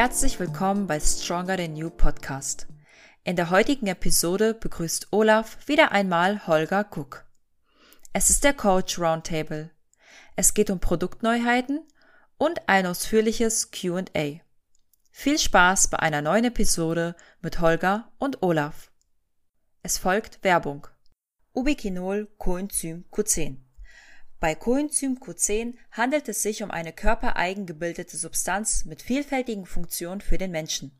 Herzlich willkommen bei Stronger Than You Podcast. In der heutigen Episode begrüßt Olaf wieder einmal Holger Cook. Es ist der Coach Roundtable. Es geht um Produktneuheiten und ein ausführliches QA. Viel Spaß bei einer neuen Episode mit Holger und Olaf. Es folgt Werbung. Ubiquinol Coenzym Q10 bei Coenzym Q10 handelt es sich um eine körpereigen gebildete Substanz mit vielfältigen Funktionen für den Menschen.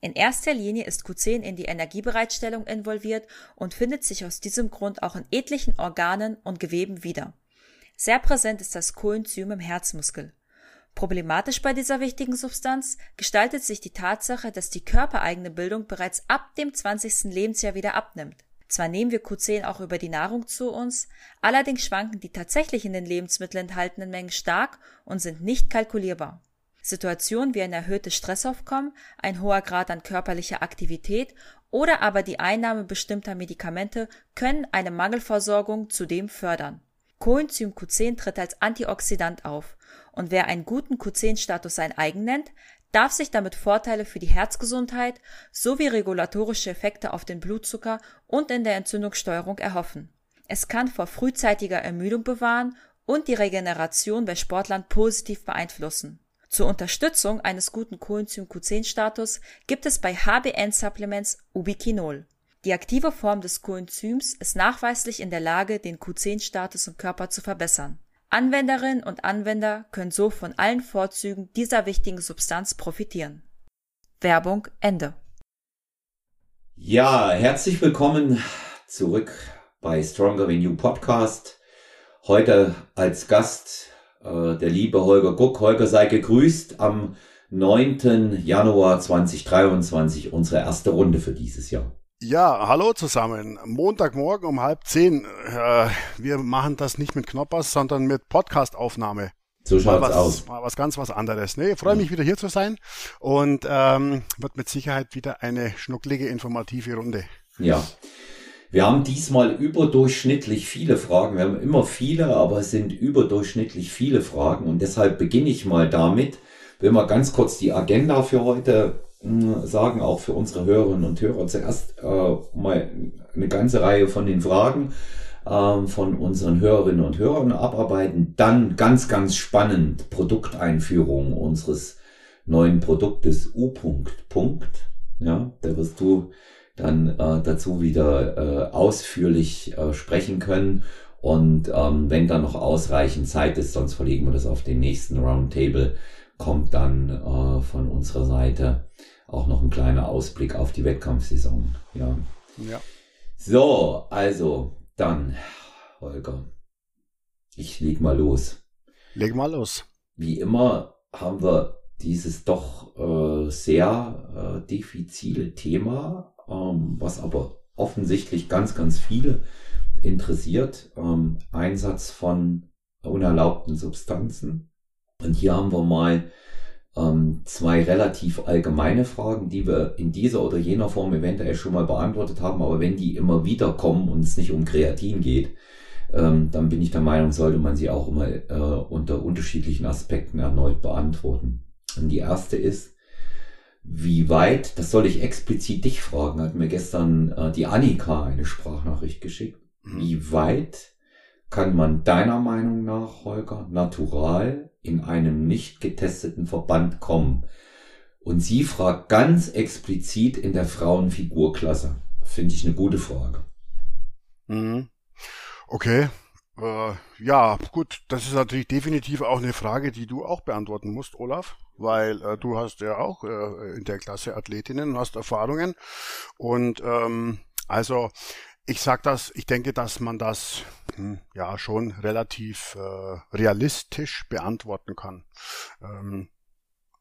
In erster Linie ist Q10 in die Energiebereitstellung involviert und findet sich aus diesem Grund auch in etlichen Organen und Geweben wieder. Sehr präsent ist das Coenzym im Herzmuskel. Problematisch bei dieser wichtigen Substanz gestaltet sich die Tatsache, dass die körpereigene Bildung bereits ab dem 20. Lebensjahr wieder abnimmt. Zwar nehmen wir Q10 auch über die Nahrung zu uns, allerdings schwanken die tatsächlich in den Lebensmitteln enthaltenen Mengen stark und sind nicht kalkulierbar. Situationen wie ein erhöhtes Stressaufkommen, ein hoher Grad an körperlicher Aktivität oder aber die Einnahme bestimmter Medikamente können eine Mangelversorgung zudem fördern. Coenzym Q10 tritt als Antioxidant auf und wer einen guten Q10-Status sein eigen nennt, darf sich damit Vorteile für die Herzgesundheit sowie regulatorische Effekte auf den Blutzucker und in der Entzündungssteuerung erhoffen. Es kann vor frühzeitiger Ermüdung bewahren und die Regeneration bei Sportlern positiv beeinflussen. Zur Unterstützung eines guten Coenzym Q10-Status gibt es bei HBN-Supplements Ubiquinol. Die aktive Form des Coenzyms ist nachweislich in der Lage, den Q10-Status im Körper zu verbessern. Anwenderinnen und Anwender können so von allen Vorzügen dieser wichtigen Substanz profitieren. Werbung Ende. Ja, herzlich willkommen zurück bei Stronger Than You Podcast. Heute als Gast äh, der liebe Holger Guck. Holger sei gegrüßt am 9. Januar 2023, unsere erste Runde für dieses Jahr. Ja, hallo zusammen. Montagmorgen um halb zehn. Äh, wir machen das nicht mit Knoppers, sondern mit Podcastaufnahme. So schaut's mal was, aus. Mal was ganz was anderes. Nee, freue mich wieder hier zu sein und ähm, wird mit Sicherheit wieder eine schnucklige, informative Runde. Ja. Wir haben diesmal überdurchschnittlich viele Fragen. Wir haben immer viele, aber es sind überdurchschnittlich viele Fragen. Und deshalb beginne ich mal damit. Will mal ganz kurz die Agenda für heute sagen, auch für unsere Hörerinnen und Hörer. Zuerst äh, mal eine ganze Reihe von den Fragen äh, von unseren Hörerinnen und Hörern abarbeiten. Dann ganz, ganz spannend Produkteinführung unseres neuen Produktes U. -Punkt. Ja, da wirst du dann äh, dazu wieder äh, ausführlich äh, sprechen können. Und ähm, wenn da noch ausreichend Zeit ist, sonst verlegen wir das auf den nächsten Roundtable, kommt dann äh, von unserer Seite auch noch ein kleiner Ausblick auf die Wettkampfsaison. Ja. Ja. So, also dann, Holger, ich leg mal los. Leg mal los. Wie immer haben wir dieses doch äh, sehr äh, diffizile Thema, ähm, was aber offensichtlich ganz, ganz viele interessiert. Ähm, Einsatz von unerlaubten Substanzen. Und hier haben wir mal ähm, zwei relativ allgemeine Fragen, die wir in dieser oder jener Form eventuell schon mal beantwortet haben, aber wenn die immer wieder kommen und es nicht um Kreatin geht, ähm, dann bin ich der Meinung, sollte man sie auch immer äh, unter unterschiedlichen Aspekten erneut beantworten. Und die erste ist, wie weit, das soll ich explizit dich fragen, hat mir gestern äh, die Annika eine Sprachnachricht geschickt. Mhm. Wie weit kann man deiner Meinung nach, Holger, natural in einem nicht getesteten Verband kommen? Und sie fragt ganz explizit in der Frauenfigurklasse. Finde ich eine gute Frage. Mhm. Okay. Äh, ja, gut, das ist natürlich definitiv auch eine Frage, die du auch beantworten musst, Olaf, weil äh, du hast ja auch äh, in der Klasse Athletinnen hast Erfahrungen. Und ähm, also ich sag das, ich denke, dass man das hm, ja schon relativ äh, realistisch beantworten kann. Ähm,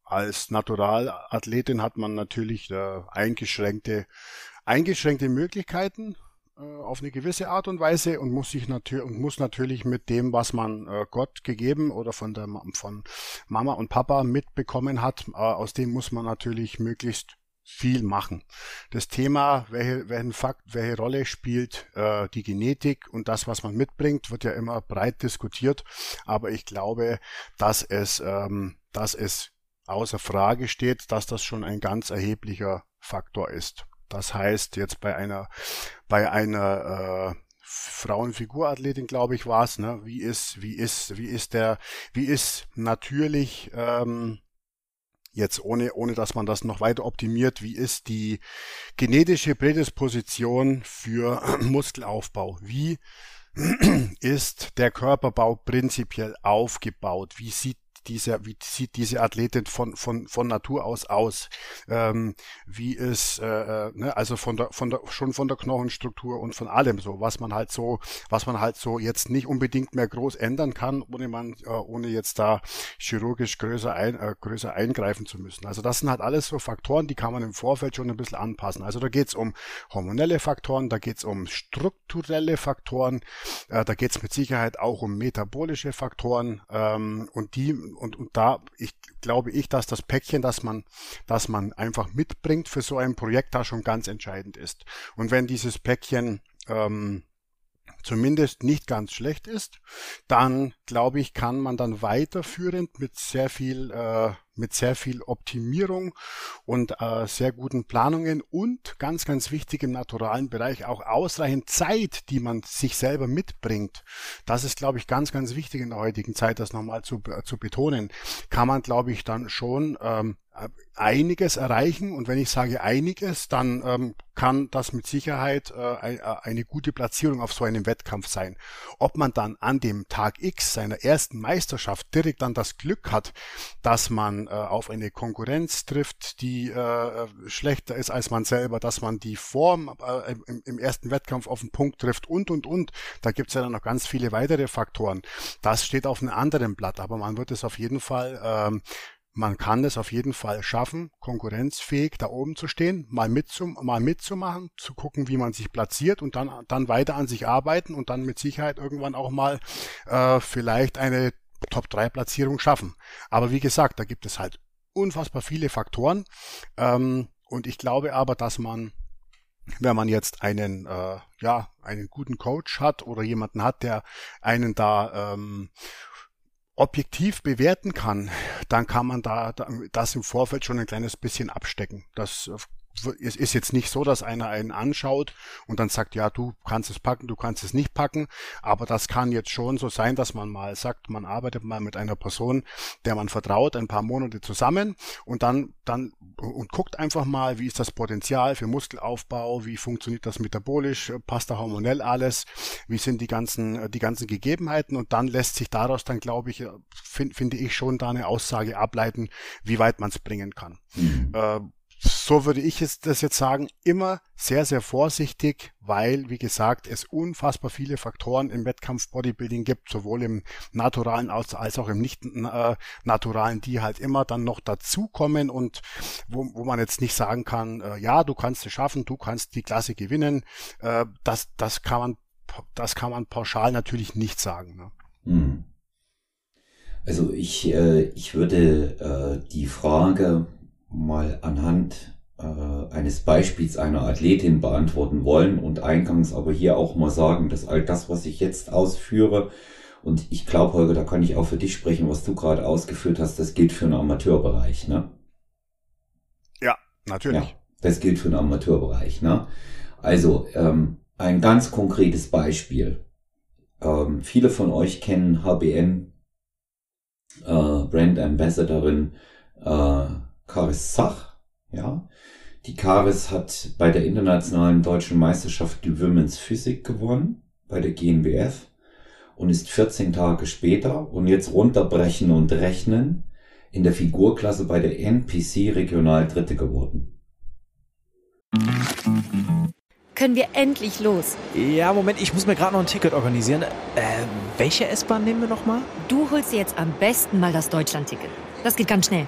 als Naturalathletin hat man natürlich äh, eingeschränkte, eingeschränkte Möglichkeiten äh, auf eine gewisse Art und Weise und muss sich natürlich und muss natürlich mit dem, was man äh, Gott gegeben oder von der von Mama und Papa mitbekommen hat, äh, aus dem muss man natürlich möglichst viel machen. Das Thema, welche, welchen Fakt, welche Rolle spielt äh, die Genetik und das, was man mitbringt, wird ja immer breit diskutiert. Aber ich glaube, dass es, ähm, dass es außer Frage steht, dass das schon ein ganz erheblicher Faktor ist. Das heißt, jetzt bei einer, bei einer äh, Frauenfigurathletin, glaube ich, war es, ne? Wie ist, wie ist, wie ist der, wie ist natürlich ähm, jetzt ohne, ohne dass man das noch weiter optimiert, wie ist die genetische Prädisposition für Muskelaufbau? Wie ist der Körperbau prinzipiell aufgebaut? Wie sieht diese, wie sieht diese Athletin von, von, von Natur aus aus? Ähm, wie ist, äh, äh, ne, also von der, von der, schon von der Knochenstruktur und von allem so, was man halt so, was man halt so jetzt nicht unbedingt mehr groß ändern kann, ohne man, äh, ohne jetzt da chirurgisch größer, ein, äh, größer eingreifen zu müssen. Also das sind halt alles so Faktoren, die kann man im Vorfeld schon ein bisschen anpassen. Also da geht's um hormonelle Faktoren, da geht's um strukturelle Faktoren, äh, da geht's mit Sicherheit auch um metabolische Faktoren ähm, und die und, und da ich, glaube ich, dass das Päckchen, das man, das man einfach mitbringt für so ein Projekt, da schon ganz entscheidend ist. Und wenn dieses Päckchen ähm, zumindest nicht ganz schlecht ist, dann glaube ich, kann man dann weiterführend mit sehr viel äh, mit sehr viel Optimierung und äh, sehr guten Planungen und ganz, ganz wichtig im naturalen Bereich auch ausreichend Zeit, die man sich selber mitbringt. Das ist, glaube ich, ganz, ganz wichtig in der heutigen Zeit, das nochmal zu, äh, zu betonen. Kann man, glaube ich, dann schon ähm, einiges erreichen. Und wenn ich sage einiges, dann ähm, kann das mit Sicherheit äh, äh, eine gute Platzierung auf so einem Wettkampf sein. Ob man dann an dem Tag X seiner ersten Meisterschaft direkt dann das Glück hat, dass man äh, auf eine Konkurrenz trifft, die äh, schlechter ist als man selber, dass man die Form äh, im, im, ersten Wettkampf auf den Punkt trifft und, und, und. Da gibt's ja dann noch ganz viele weitere Faktoren. Das steht auf einem anderen Blatt, aber man wird es auf jeden Fall ähm, man kann es auf jeden Fall schaffen, konkurrenzfähig da oben zu stehen, mal, mitzum, mal mitzumachen, zu gucken, wie man sich platziert und dann, dann weiter an sich arbeiten und dann mit Sicherheit irgendwann auch mal äh, vielleicht eine Top-3-Platzierung schaffen. Aber wie gesagt, da gibt es halt unfassbar viele Faktoren ähm, und ich glaube aber, dass man wenn man jetzt einen äh, ja einen guten Coach hat oder jemanden hat, der einen da ähm, objektiv bewerten kann, dann kann man da das im Vorfeld schon ein kleines bisschen abstecken. Das es ist jetzt nicht so, dass einer einen anschaut und dann sagt, ja, du kannst es packen, du kannst es nicht packen, aber das kann jetzt schon so sein, dass man mal sagt, man arbeitet mal mit einer Person, der man vertraut, ein paar Monate zusammen und dann, dann, und guckt einfach mal, wie ist das Potenzial für Muskelaufbau, wie funktioniert das metabolisch, passt da hormonell alles, wie sind die ganzen, die ganzen Gegebenheiten und dann lässt sich daraus dann, glaube ich, find, finde ich schon da eine Aussage ableiten, wie weit man es bringen kann. Mhm. Äh, so würde ich es das jetzt sagen, immer sehr, sehr vorsichtig, weil, wie gesagt, es unfassbar viele Faktoren im Wettkampf Bodybuilding gibt, sowohl im naturalen als, auch im nicht äh, naturalen, die halt immer dann noch dazukommen und wo, wo man jetzt nicht sagen kann, äh, ja, du kannst es schaffen, du kannst die Klasse gewinnen, äh, das, das kann man, das kann man pauschal natürlich nicht sagen. Ne? Hm. Also ich, ich würde die Frage mal anhand äh, eines Beispiels einer Athletin beantworten wollen und eingangs aber hier auch mal sagen, dass all das, was ich jetzt ausführe, und ich glaube, Holger, da kann ich auch für dich sprechen, was du gerade ausgeführt hast, das gilt für den Amateurbereich, ne? Ja, natürlich. Ja, das gilt für den Amateurbereich, ne? Also, ähm, ein ganz konkretes Beispiel. Ähm, viele von euch kennen HBN, äh, Brand Ambassadorin äh, Karis Zach, ja. Die Karis hat bei der internationalen deutschen Meisterschaft die Women's Physik gewonnen, bei der GNBF, und ist 14 Tage später, und jetzt runterbrechen und rechnen, in der Figurklasse bei der NPC Regional Dritte geworden. Können wir endlich los? Ja, Moment, ich muss mir gerade noch ein Ticket organisieren. Äh, welche S-Bahn nehmen wir nochmal? Du holst dir jetzt am besten mal das Deutschland-Ticket. Das geht ganz schnell.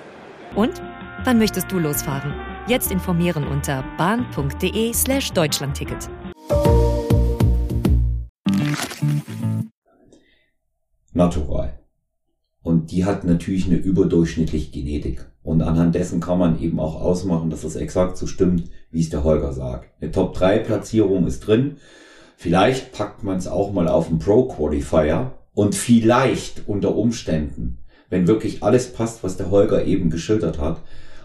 Und wann möchtest du losfahren? Jetzt informieren unter bahn.de/slash Deutschlandticket. Natural. Und die hat natürlich eine überdurchschnittliche Genetik. Und anhand dessen kann man eben auch ausmachen, dass das exakt so stimmt, wie es der Holger sagt. Eine Top-3-Platzierung ist drin. Vielleicht packt man es auch mal auf den Pro-Qualifier. Und vielleicht unter Umständen, wenn wirklich alles passt, was der Holger eben geschildert hat,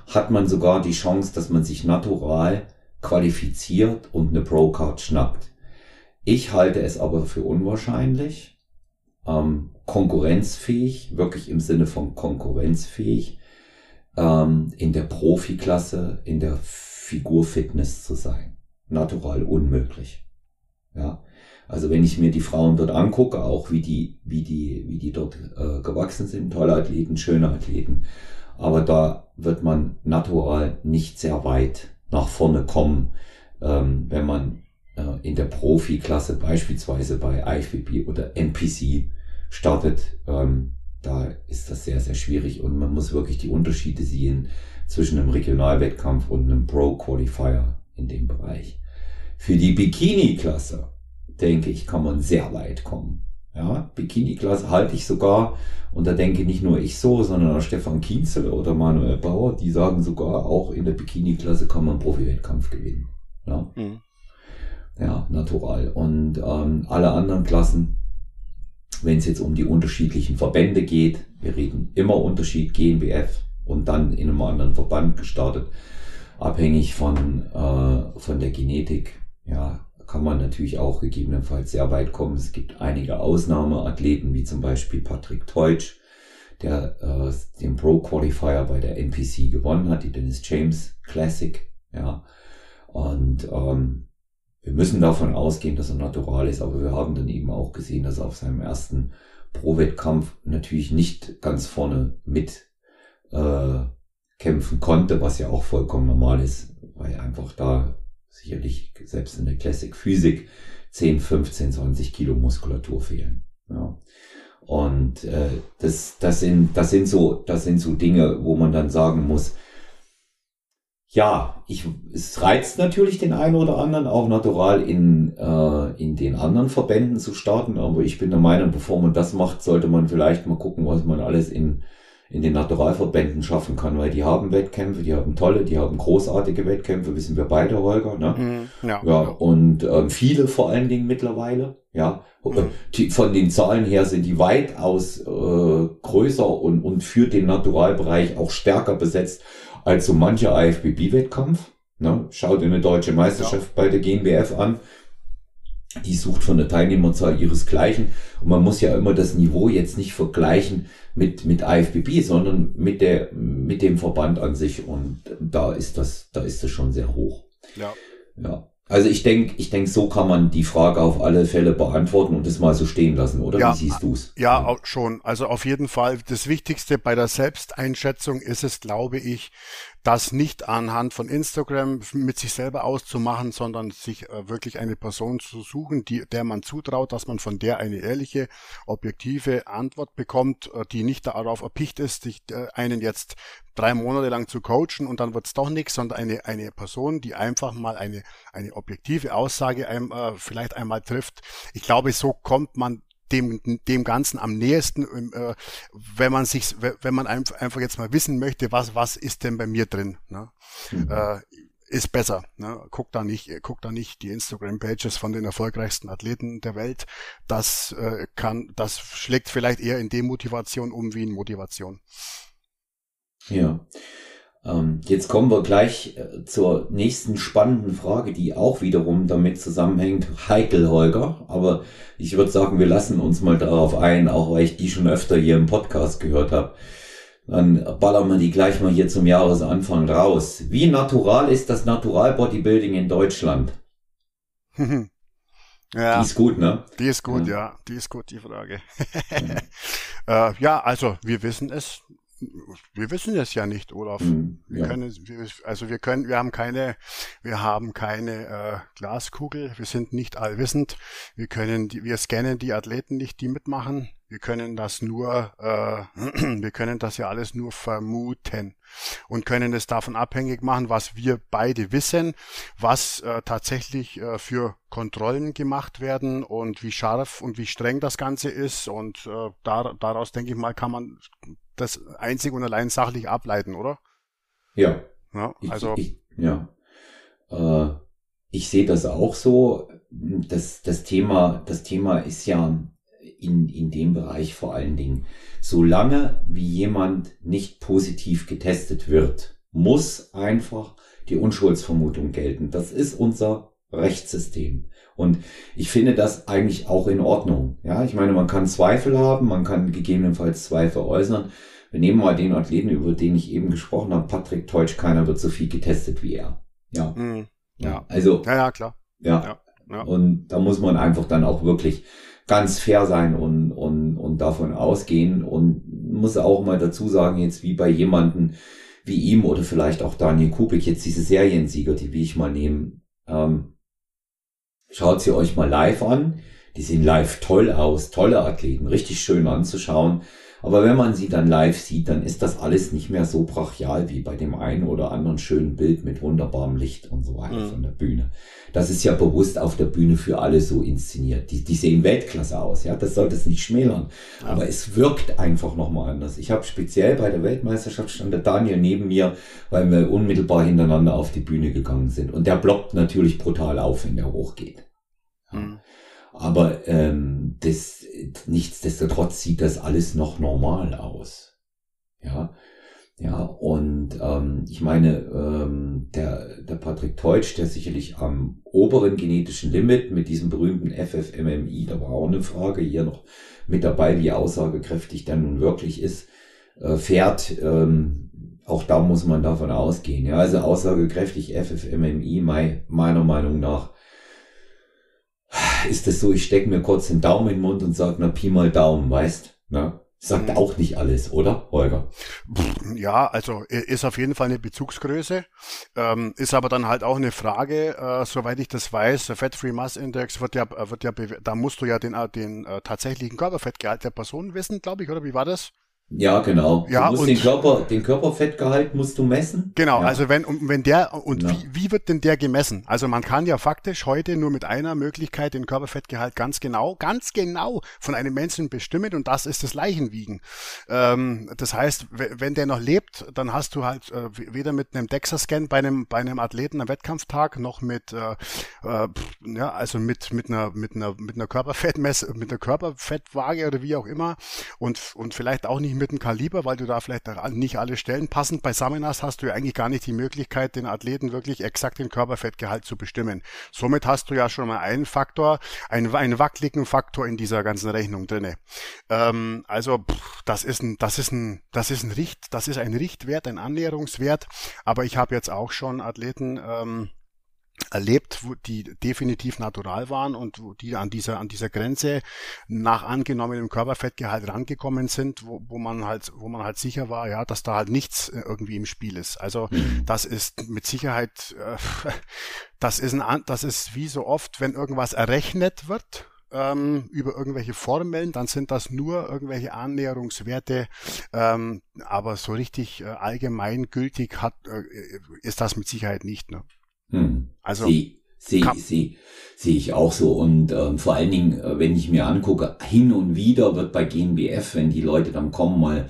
hat man sogar die Chance, dass man sich natural qualifiziert und eine Pro-Card schnappt. Ich halte es aber für unwahrscheinlich, ähm, konkurrenzfähig, wirklich im Sinne von konkurrenzfähig, ähm, in der Profiklasse, in der Figurfitness zu sein. Natural unmöglich. Ja. Also wenn ich mir die Frauen dort angucke, auch wie die, wie die, wie die dort äh, gewachsen sind, tolle Athleten, schöne Athleten. Aber da wird man natural nicht sehr weit nach vorne kommen, ähm, wenn man äh, in der Profiklasse beispielsweise bei IFBB oder NPC startet. Ähm, da ist das sehr, sehr schwierig und man muss wirklich die Unterschiede sehen zwischen einem Regionalwettkampf und einem Pro-Qualifier in dem Bereich. Für die Bikini-Klasse, denke ich, kann man sehr weit kommen. Ja, Bikini-Klasse halte ich sogar, und da denke nicht nur ich so, sondern auch Stefan Kienzel oder Manuel Bauer, die sagen sogar, auch in der Bikini-Klasse kann man Profi-Wettkampf gewinnen. Ja, mhm. ja natural. Und ähm, alle anderen Klassen, wenn es jetzt um die unterschiedlichen Verbände geht, wir reden immer Unterschied GNBF und dann in einem anderen Verband gestartet, abhängig von, äh, von der Genetik. Ja, kann man natürlich auch gegebenenfalls sehr weit kommen. Es gibt einige Ausnahmeathleten, wie zum Beispiel Patrick Teutsch, der äh, den Pro Qualifier bei der NPC gewonnen hat, die Dennis James Classic. Ja, und ähm, wir müssen davon ausgehen, dass er natural ist, aber wir haben dann eben auch gesehen, dass er auf seinem ersten Pro-Wettkampf natürlich nicht ganz vorne mit äh, kämpfen konnte, was ja auch vollkommen normal ist, weil einfach da sicherlich selbst in der Classic Physik 10, 15, 20 Kilo Muskulatur fehlen. Ja. Und äh, das, das, sind, das, sind so, das sind so Dinge, wo man dann sagen muss, ja, ich, es reizt natürlich den einen oder anderen auch natural in, äh, in den anderen Verbänden zu starten, aber ich bin der Meinung, bevor man das macht, sollte man vielleicht mal gucken, was man alles in in den Naturalverbänden schaffen kann, weil die haben Wettkämpfe, die haben tolle, die haben großartige Wettkämpfe, wissen wir beide, Holger, ne? Mhm, ja, ja, und ähm, viele vor allen Dingen mittlerweile, ja. Mhm. Die, von den Zahlen her sind die weitaus äh, größer und, und für den Naturalbereich auch stärker besetzt als so mancher IFBB-Wettkampf. Ne? Schaut in eine deutsche Meisterschaft ja. bei der GmbF an die sucht von der Teilnehmerzahl ihresgleichen. Und man muss ja immer das Niveau jetzt nicht vergleichen mit, mit IFBB, sondern mit der, mit dem Verband an sich. Und da ist das, da ist das schon sehr hoch. Ja. Ja. Also ich denke, ich denke, so kann man die Frage auf alle Fälle beantworten und das mal so stehen lassen, oder? Ja, Wie siehst du's? Ja, ja, schon. Also auf jeden Fall. Das Wichtigste bei der Selbsteinschätzung ist es, glaube ich, das nicht anhand von Instagram mit sich selber auszumachen, sondern sich äh, wirklich eine Person zu suchen, die, der man zutraut, dass man von der eine ehrliche, objektive Antwort bekommt, äh, die nicht darauf erpicht ist, sich äh, einen jetzt drei Monate lang zu coachen und dann wird's doch nichts, sondern eine, eine Person, die einfach mal eine, eine objektive Aussage einem, vielleicht einmal trifft. Ich glaube, so kommt man dem, dem Ganzen am nächsten, ähm, äh, wenn man sich, wenn man einfach jetzt mal wissen möchte, was, was ist denn bei mir drin, ne? Mhm. Äh, ist besser. Ne? Guck da nicht, guck da nicht die Instagram-Pages von den erfolgreichsten Athleten der Welt. Das äh, kann, das schlägt vielleicht eher in Demotivation um wie in Motivation. Ja. Ähm, jetzt kommen wir gleich äh, zur nächsten spannenden Frage, die auch wiederum damit zusammenhängt. Heikel, Holger. Aber ich würde sagen, wir lassen uns mal darauf ein, auch weil ich die schon öfter hier im Podcast gehört habe. Dann ballern wir die gleich mal hier zum Jahresanfang raus. Wie natural ist das Natural Bodybuilding in Deutschland? Ja, die ist gut, ne? Die ist gut, ja. ja die ist gut, die Frage. ja. äh, ja, also wir wissen es wir wissen es ja nicht, Olaf. Mhm, wir ja. können, also wir können, wir haben keine, wir haben keine äh, Glaskugel. Wir sind nicht allwissend. Wir können, die, wir scannen die Athleten nicht, die mitmachen. Wir können das nur, äh, wir können das ja alles nur vermuten und können es davon abhängig machen, was wir beide wissen, was äh, tatsächlich äh, für Kontrollen gemacht werden und wie scharf und wie streng das Ganze ist. Und äh, da, daraus, denke ich mal, kann man das einzig und allein sachlich ableiten, oder? Ja. Ja, also. Ich, ich, ja. Äh, ich sehe das auch so. Das, das Thema, das Thema ist ja in, in dem Bereich vor allen Dingen. Solange wie jemand nicht positiv getestet wird, muss einfach die Unschuldsvermutung gelten. Das ist unser Rechtssystem. Und ich finde das eigentlich auch in Ordnung. Ja, ich meine, man kann Zweifel haben, man kann gegebenenfalls Zweifel äußern. Wir nehmen mal den Athleten, über den ich eben gesprochen habe, Patrick Teutsch, keiner wird so viel getestet wie er. Ja. Mhm. Ja. Also. Ja, ja, klar. Ja. ja. ja. Und da muss man einfach dann auch wirklich ganz fair sein und, und, und davon ausgehen und muss auch mal dazu sagen, jetzt wie bei jemanden wie ihm oder vielleicht auch Daniel Kubik, jetzt diese Seriensieger, die will ich mal nehmen, ähm, schaut sie euch mal live an. Die sehen live toll aus, tolle Athleten, richtig schön anzuschauen. Aber wenn man sie dann live sieht, dann ist das alles nicht mehr so brachial wie bei dem einen oder anderen schönen Bild mit wunderbarem Licht und so weiter mhm. von der Bühne. Das ist ja bewusst auf der Bühne für alle so inszeniert. Die, die sehen Weltklasse aus, ja, das sollte es nicht schmälern. Ja. Aber es wirkt einfach nochmal anders. Ich habe speziell bei der Weltmeisterschaft stand der Daniel neben mir, weil wir unmittelbar hintereinander auf die Bühne gegangen sind. Und der blockt natürlich brutal auf, wenn der hochgeht. Mhm. Aber ähm, das, nichtsdestotrotz sieht das alles noch normal aus. Ja, ja, und ähm, ich meine, ähm, der, der Patrick Teutsch, der sicherlich am oberen genetischen Limit mit diesem berühmten FFMMI, da war auch eine Frage hier noch mit dabei, wie aussagekräftig der nun wirklich ist, äh, fährt. Ähm, auch da muss man davon ausgehen. Ja, also aussagekräftig FFMMI, meiner Meinung nach ist es so, ich stecke mir kurz den Daumen in den Mund und sage, na Pi mal Daumen, weißt? Ne? Sagt mhm. auch nicht alles, oder, Holger? Ja, also ist auf jeden Fall eine Bezugsgröße, ähm, ist aber dann halt auch eine Frage, äh, soweit ich das weiß, der Fat Free Mass Index wird ja, wird ja, da musst du ja den, äh, den äh, tatsächlichen Körperfettgehalt der Person wissen, glaube ich, oder wie war das? Ja, genau. Ja, du musst und den Körper, den Körperfettgehalt musst du messen. Genau, ja. also wenn, wenn der, und ja. wie, wie wird denn der gemessen? Also man kann ja faktisch heute nur mit einer Möglichkeit den Körperfettgehalt ganz genau, ganz genau von einem Menschen bestimmen und das ist das Leichenwiegen. Ähm, das heißt, wenn der noch lebt, dann hast du halt äh, weder mit einem DEXA-Scan bei einem, bei einem Athleten am Wettkampftag noch mit, äh, äh, ja, also mit, mit einer, mit einer, mit einer Körperfettmesse, mit einer Körperfettwaage oder wie auch immer und, und vielleicht auch nicht mit dem Kaliber, weil du da vielleicht nicht alle Stellen passend beisammen hast, hast du ja eigentlich gar nicht die Möglichkeit, den Athleten wirklich exakt den Körperfettgehalt zu bestimmen. Somit hast du ja schon mal einen Faktor, einen, einen wackeligen Faktor in dieser ganzen Rechnung drinne. Ähm, also pff, das ist ein, das ist ein, das ist ein Richt, das ist ein Richtwert, ein Annäherungswert. Aber ich habe jetzt auch schon Athleten ähm, erlebt, wo die definitiv natural waren und wo die an dieser an dieser Grenze nach angenommenem Körperfettgehalt rangekommen sind, wo, wo man halt wo man halt sicher war, ja, dass da halt nichts äh, irgendwie im Spiel ist. Also mhm. das ist mit Sicherheit äh, das ist ein das ist wie so oft, wenn irgendwas errechnet wird, ähm, über irgendwelche Formeln, dann sind das nur irgendwelche Annäherungswerte, ähm, aber so richtig äh, allgemeingültig hat, äh, ist das mit Sicherheit nicht. Ne? Hm. Also sehe seh, seh, seh ich auch so. Und ähm, vor allen Dingen, äh, wenn ich mir angucke, hin und wieder wird bei GNBF, wenn die Leute dann kommen, mal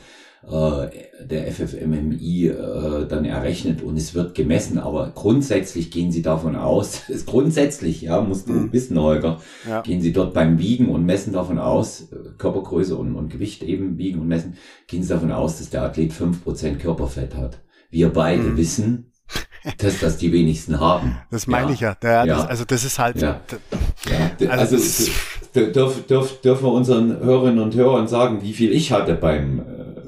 äh, der FFMMI äh, dann errechnet und es wird gemessen, aber grundsätzlich gehen sie davon aus, ist grundsätzlich, ja, musst du mhm. wissen, Holger, ja. gehen sie dort beim Wiegen und messen davon aus, äh, Körpergröße und, und Gewicht eben wiegen und messen, gehen sie davon aus, dass der Athlet fünf Prozent Körperfett hat. Wir beide mhm. wissen, dass das die wenigsten haben. Das meine ja. ich ja. ja, ja. Das, also das ist halt. Ja. Also, also dürf, dürf, dürfen wir unseren Hörerinnen und Hörern sagen, wie viel ich hatte beim, äh,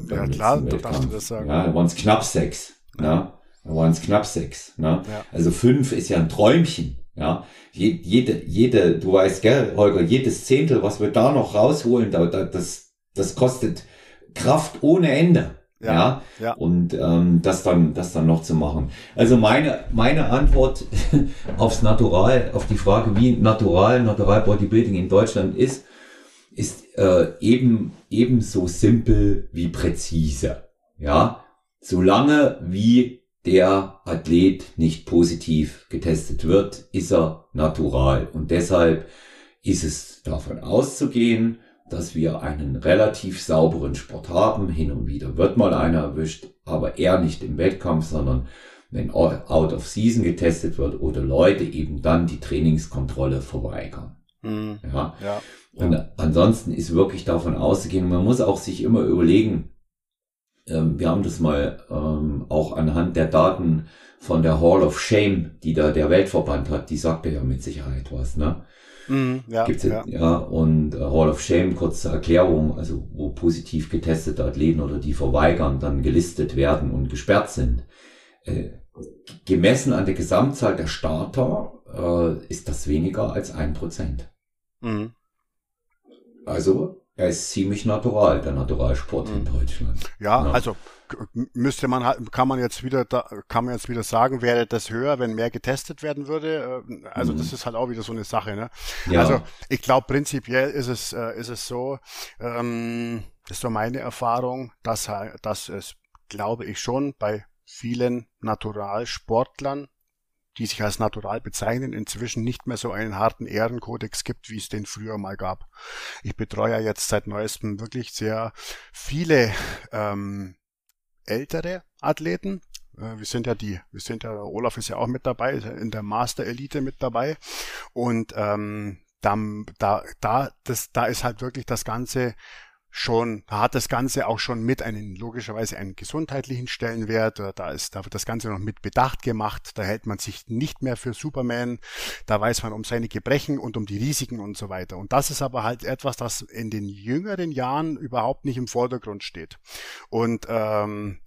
beim Ja klar, du darfst du das sagen. Ja, da waren es knapp sechs. Ja. Da waren es knapp sechs. Ne? Also fünf ist ja ein Träumchen. Ja, jede, jede, du weißt, gell, Holger, jedes Zehntel, was wir da noch rausholen, da, da, das, das kostet Kraft ohne Ende. Ja, ja, ja. und ähm, das dann das dann noch zu machen. Also meine meine Antwort aufs Natural, auf die Frage, wie natural Natural Bodybuilding in Deutschland ist, ist äh, eben ebenso simpel wie präzise. Ja, solange wie der Athlet nicht positiv getestet wird, ist er natural und deshalb ist es davon auszugehen, dass wir einen relativ sauberen Sport haben. Hin und wieder wird mal einer erwischt, aber eher nicht im Wettkampf, sondern wenn out of season getestet wird oder Leute eben dann die Trainingskontrolle verweigern. Mhm. Ja. ja. Und ansonsten ist wirklich davon auszugehen, man muss auch sich immer überlegen, ähm, wir haben das mal ähm, auch anhand der Daten von der Hall of Shame, die da der Weltverband hat, die sagte ja mit Sicherheit was, ne? Mm, ja, Gibt's ja. ja, und äh, Hall of Shame, kurze Erklärung, also wo positiv getestete Athleten oder die verweigern, dann gelistet werden und gesperrt sind. Äh, gemessen an der Gesamtzahl der Starter äh, ist das weniger als ein Prozent. Mhm. Also er ist ziemlich natural, der Naturalsport mhm. in Deutschland. Ja, ja, also müsste man halt, kann man jetzt wieder, da, kann man jetzt wieder sagen, wäre das höher, wenn mehr getestet werden würde? Äh, also mhm. das ist halt auch wieder so eine Sache, ne? Ja. Also ich glaube prinzipiell ist es, äh, ist es so, ähm, ist so meine Erfahrung, dass, dass es, glaube ich schon, bei vielen Naturalsportlern die sich als natural bezeichnen, inzwischen nicht mehr so einen harten Ehrenkodex gibt, wie es den früher mal gab. Ich betreue ja jetzt seit neuestem wirklich sehr viele ähm, ältere Athleten. Äh, wir sind ja die, wir sind ja, Olaf ist ja auch mit dabei, in der Master Elite mit dabei. Und ähm, da, da, das, da ist halt wirklich das Ganze schon, da hat das Ganze auch schon mit einen, logischerweise einen gesundheitlichen Stellenwert, da ist, da wird das Ganze noch mit Bedacht gemacht, da hält man sich nicht mehr für Superman, da weiß man um seine Gebrechen und um die Risiken und so weiter. Und das ist aber halt etwas, das in den jüngeren Jahren überhaupt nicht im Vordergrund steht. Und, ähm,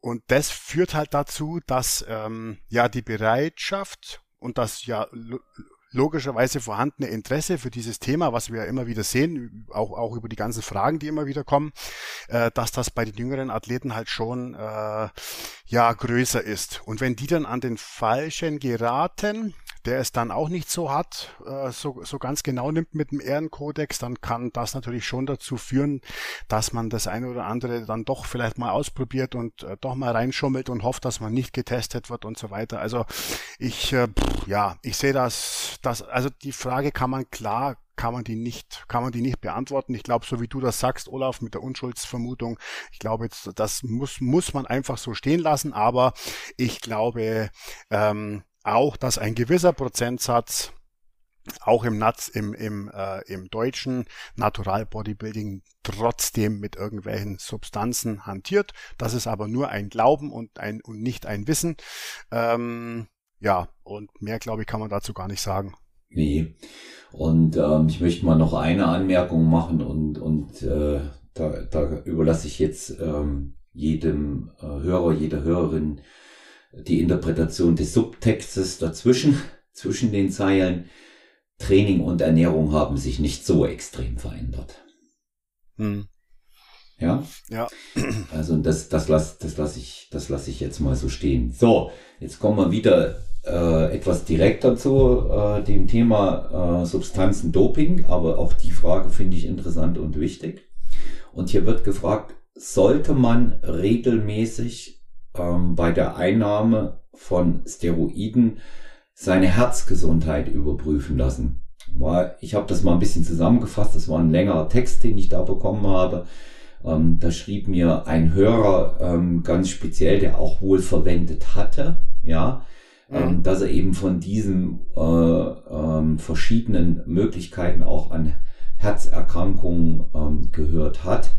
und das führt halt dazu, dass ähm, ja die Bereitschaft und das ja logischerweise vorhandene Interesse für dieses Thema, was wir ja immer wieder sehen, auch, auch über die ganzen Fragen, die immer wieder kommen, äh, dass das bei den jüngeren Athleten halt schon äh, ja größer ist. Und wenn die dann an den Falschen geraten, der es dann auch nicht so hat, äh, so, so ganz genau nimmt mit dem Ehrenkodex, dann kann das natürlich schon dazu führen, dass man das eine oder andere dann doch vielleicht mal ausprobiert und äh, doch mal reinschummelt und hofft, dass man nicht getestet wird und so weiter. Also ich, äh, ja, ich sehe das, das, also die Frage kann man klar kann man die nicht, kann man die nicht beantworten. Ich glaube, so wie du das sagst, Olaf, mit der Unschuldsvermutung, ich glaube, das muss, muss man einfach so stehen lassen, aber ich glaube, ähm, auch, dass ein gewisser Prozentsatz auch im, Nats, im, im, äh, im deutschen Natural Bodybuilding trotzdem mit irgendwelchen Substanzen hantiert. Das ist aber nur ein Glauben und, ein, und nicht ein Wissen. Ähm, ja, und mehr, glaube ich, kann man dazu gar nicht sagen. Nee. Und ähm, ich möchte mal noch eine Anmerkung machen und, und äh, da, da überlasse ich jetzt ähm, jedem äh, Hörer, jeder Hörerin die Interpretation des Subtextes dazwischen, zwischen den Zeilen. Training und Ernährung haben sich nicht so extrem verändert. Hm. Ja? Ja. Also das, das lasse das lass ich, das lass ich jetzt mal so stehen. So, jetzt kommen wir wieder äh, etwas direkter zu äh, dem Thema äh, Substanzen Doping, aber auch die Frage finde ich interessant und wichtig. Und hier wird gefragt, sollte man regelmäßig ähm, bei der Einnahme von Steroiden seine Herzgesundheit überprüfen lassen. War, ich habe das mal ein bisschen zusammengefasst, das war ein längerer Text, den ich da bekommen habe. Ähm, da schrieb mir ein Hörer ähm, ganz speziell, der auch wohl verwendet hatte, ja, mhm. ähm, dass er eben von diesen äh, ähm, verschiedenen Möglichkeiten auch an Herzerkrankungen ähm, gehört hat.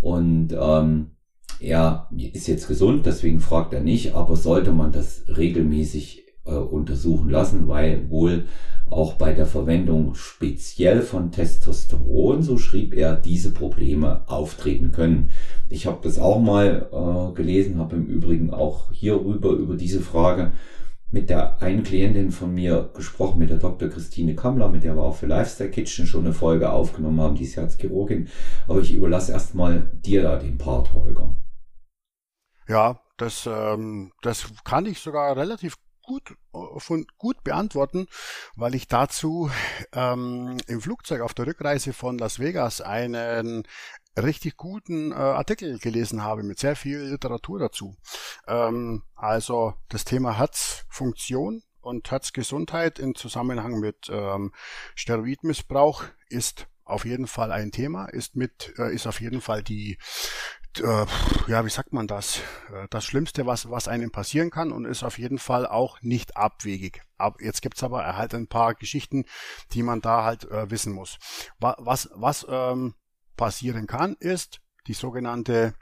Und ähm, er ist jetzt gesund, deswegen fragt er nicht, aber sollte man das regelmäßig äh, untersuchen lassen, weil wohl auch bei der Verwendung speziell von Testosteron, so schrieb er, diese Probleme auftreten können. Ich habe das auch mal äh, gelesen, habe im Übrigen auch hierüber über diese Frage mit der einen Klientin von mir gesprochen, mit der Dr. Christine Kammler, mit der wir auch für Lifestyle Kitchen schon eine Folge aufgenommen haben, die ist Herzchirurgin. Aber ich überlasse erstmal dir da den Part, Holger. Ja, das, ähm, das kann ich sogar relativ gut, von, gut beantworten, weil ich dazu ähm, im Flugzeug auf der Rückreise von Las Vegas einen richtig guten äh, Artikel gelesen habe mit sehr viel Literatur dazu. Ähm, also das Thema Herzfunktion und Herzgesundheit in Zusammenhang mit ähm, Steroidmissbrauch ist auf jeden Fall ein Thema, ist mit, äh, ist auf jeden Fall die, äh, ja, wie sagt man das? Äh, das Schlimmste, was, was einem passieren kann und ist auf jeden Fall auch nicht abwegig. Ab, jetzt gibt's aber halt ein paar Geschichten, die man da halt äh, wissen muss. Was, was ähm, passieren kann, ist die sogenannte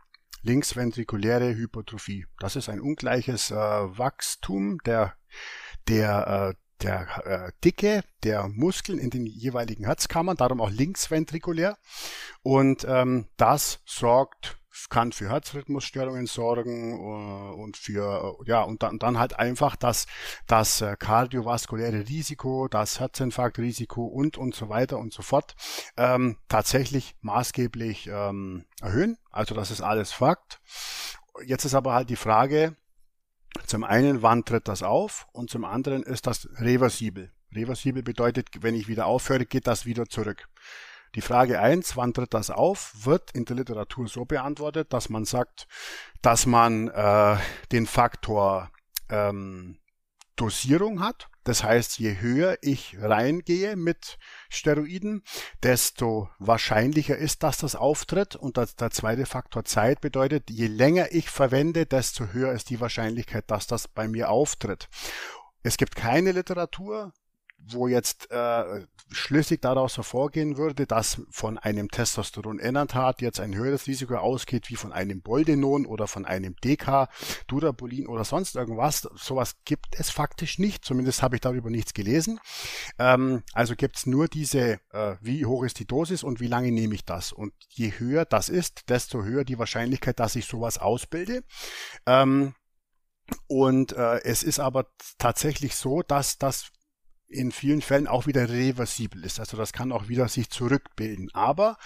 linksventrikuläre Hypertrophie. Das ist ein ungleiches äh, Wachstum der, der, äh, der äh, Dicke der Muskeln in den jeweiligen Herzkammern, darum auch linksventrikulär. Und ähm, das sorgt kann für Herzrhythmusstörungen sorgen uh, und für uh, ja und dann, dann halt einfach das das äh, kardiovaskuläre Risiko, das Herzinfarktrisiko und und so weiter und so fort ähm, tatsächlich maßgeblich ähm, erhöhen. Also das ist alles Fakt. Jetzt ist aber halt die Frage, zum einen, wann tritt das auf und zum anderen ist das reversibel. Reversibel bedeutet, wenn ich wieder aufhöre, geht das wieder zurück. Die Frage eins, wann tritt das auf, wird in der Literatur so beantwortet, dass man sagt, dass man äh, den Faktor ähm, Dosierung hat. Das heißt, je höher ich reingehe mit Steroiden, desto wahrscheinlicher ist, dass das auftritt. Und das, der zweite Faktor Zeit bedeutet, je länger ich verwende, desto höher ist die Wahrscheinlichkeit, dass das bei mir auftritt. Es gibt keine Literatur, wo jetzt äh, schlüssig daraus hervorgehen würde, dass von einem Testosteron-Enantat jetzt ein höheres Risiko ausgeht wie von einem Boldenon oder von einem DK, Durabolin oder sonst irgendwas. Sowas gibt es faktisch nicht. Zumindest habe ich darüber nichts gelesen. Ähm, also gibt es nur diese, äh, wie hoch ist die Dosis und wie lange nehme ich das. Und je höher das ist, desto höher die Wahrscheinlichkeit, dass ich sowas ausbilde. Ähm, und äh, es ist aber tatsächlich so, dass das in vielen Fällen auch wieder reversibel ist. Also das kann auch wieder sich zurückbilden. Aber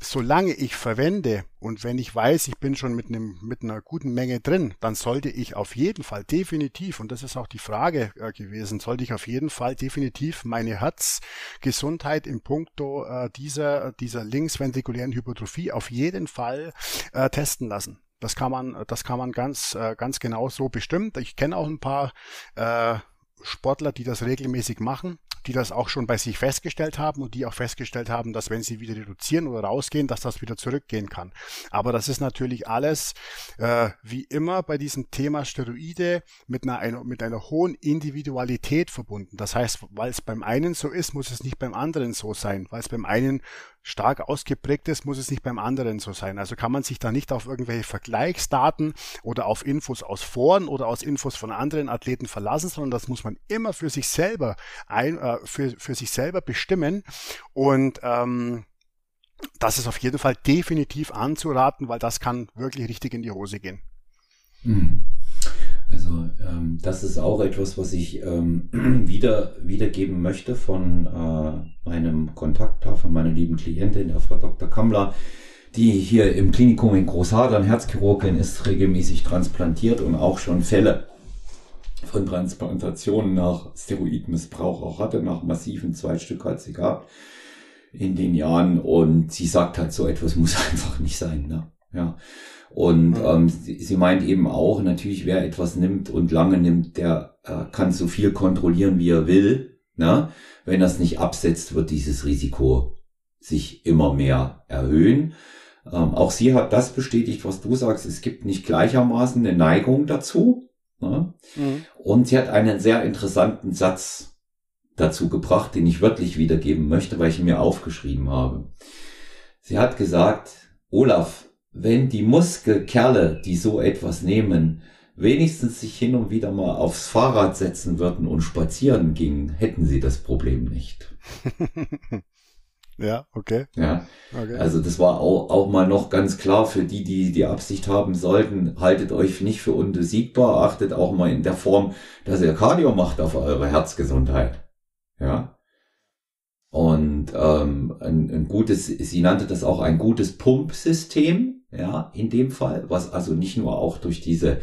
solange ich verwende und wenn ich weiß, ich bin schon mit einem mit einer guten Menge drin, dann sollte ich auf jeden Fall definitiv und das ist auch die Frage äh, gewesen, sollte ich auf jeden Fall definitiv meine Herzgesundheit im Punkto äh, dieser dieser linksventrikulären Hypertrophie auf jeden Fall äh, testen lassen. Das kann man das kann man ganz ganz genau so bestimmen. Ich kenne auch ein paar äh, Sportler, die das regelmäßig machen, die das auch schon bei sich festgestellt haben und die auch festgestellt haben, dass wenn sie wieder reduzieren oder rausgehen, dass das wieder zurückgehen kann. Aber das ist natürlich alles, äh, wie immer bei diesem Thema Steroide, mit einer, einer, mit einer hohen Individualität verbunden. Das heißt, weil es beim einen so ist, muss es nicht beim anderen so sein. Weil es beim einen stark ausgeprägt ist, muss es nicht beim anderen so sein. Also kann man sich da nicht auf irgendwelche Vergleichsdaten oder auf Infos aus Foren oder aus Infos von anderen Athleten verlassen, sondern das muss man immer für sich selber ein, äh, für, für sich selber bestimmen. Und ähm, das ist auf jeden Fall definitiv anzuraten, weil das kann wirklich richtig in die Hose gehen. Mhm. Also ähm, das ist auch etwas, was ich ähm, wieder wiedergeben möchte von äh, meinem Kontakt da, von meiner lieben Klientin, der Frau Dr. Kammler, die hier im Klinikum in Großhadern Herzchirurgin ist, regelmäßig transplantiert und auch schon Fälle von Transplantationen nach Steroidmissbrauch auch hatte, nach massiven Zweitstück hat sie gehabt in den Jahren und sie sagt halt, so etwas muss einfach nicht sein. Ne? Ja. Und mhm. ähm, sie, sie, meint eben auch, natürlich, wer etwas nimmt und lange nimmt, der äh, kann so viel kontrollieren, wie er will. Ne? Wenn er es nicht absetzt, wird dieses Risiko sich immer mehr erhöhen. Ähm, auch sie hat das bestätigt, was du sagst. Es gibt nicht gleichermaßen eine Neigung dazu. Ne? Mhm. Und sie hat einen sehr interessanten Satz dazu gebracht, den ich wörtlich wiedergeben möchte, weil ich ihn mir aufgeschrieben habe. Sie hat gesagt, Olaf, wenn die Muskelkerle, die so etwas nehmen, wenigstens sich hin und wieder mal aufs Fahrrad setzen würden und spazieren gingen, hätten sie das Problem nicht. ja, okay. Ja, okay. also das war auch, auch mal noch ganz klar für die, die die Absicht haben sollten, haltet euch nicht für unbesiegbar, achtet auch mal in der Form, dass ihr Cardio macht auf eure Herzgesundheit. Ja. Und ähm, ein, ein gutes, sie nannte das auch ein gutes Pumpsystem ja, in dem Fall, was also nicht nur auch durch diese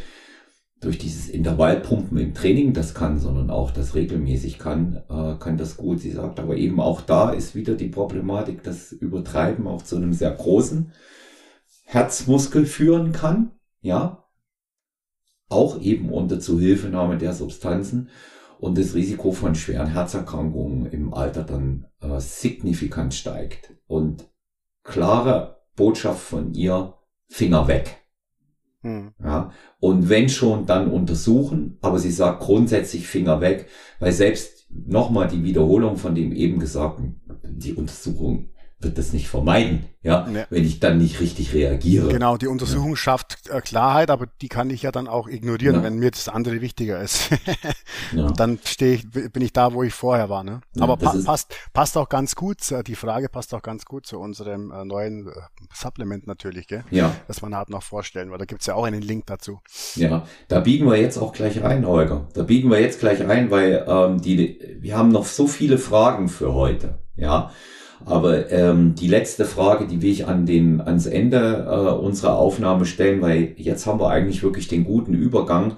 durch dieses Intervallpumpen im Training das kann, sondern auch das regelmäßig kann, äh, kann das gut. Sie sagt aber eben auch da ist wieder die Problematik, dass Übertreiben auch zu einem sehr großen Herzmuskel führen kann, ja, auch eben unter Zuhilfenahme der Substanzen und das Risiko von schweren Herzerkrankungen im Alter dann äh, signifikant steigt. Und klare Botschaft von ihr, Finger weg. Hm. Ja, und wenn schon, dann untersuchen, aber sie sagt grundsätzlich Finger weg, weil selbst nochmal die Wiederholung von dem eben Gesagten, die Untersuchung wird das nicht vermeiden, ja, nee. wenn ich dann nicht richtig reagiere. Genau, die Untersuchung ja. schafft äh, Klarheit, aber die kann ich ja dann auch ignorieren, ja. wenn mir das andere wichtiger ist. ja. Und dann stehe ich, bin ich da, wo ich vorher war. Ne? aber pa passt, passt auch ganz gut, die Frage passt auch ganz gut zu unserem äh, neuen äh, Supplement natürlich, gell? Ja. Das man halt noch vorstellen, weil da gibt's ja auch einen Link dazu. Ja, da biegen wir jetzt auch gleich rein, Holger. Da biegen wir jetzt gleich ein, weil ähm, die, wir haben noch so viele Fragen für heute. Ja. Aber ähm, die letzte Frage, die will ich an den, ans Ende äh, unserer Aufnahme stellen, weil jetzt haben wir eigentlich wirklich den guten Übergang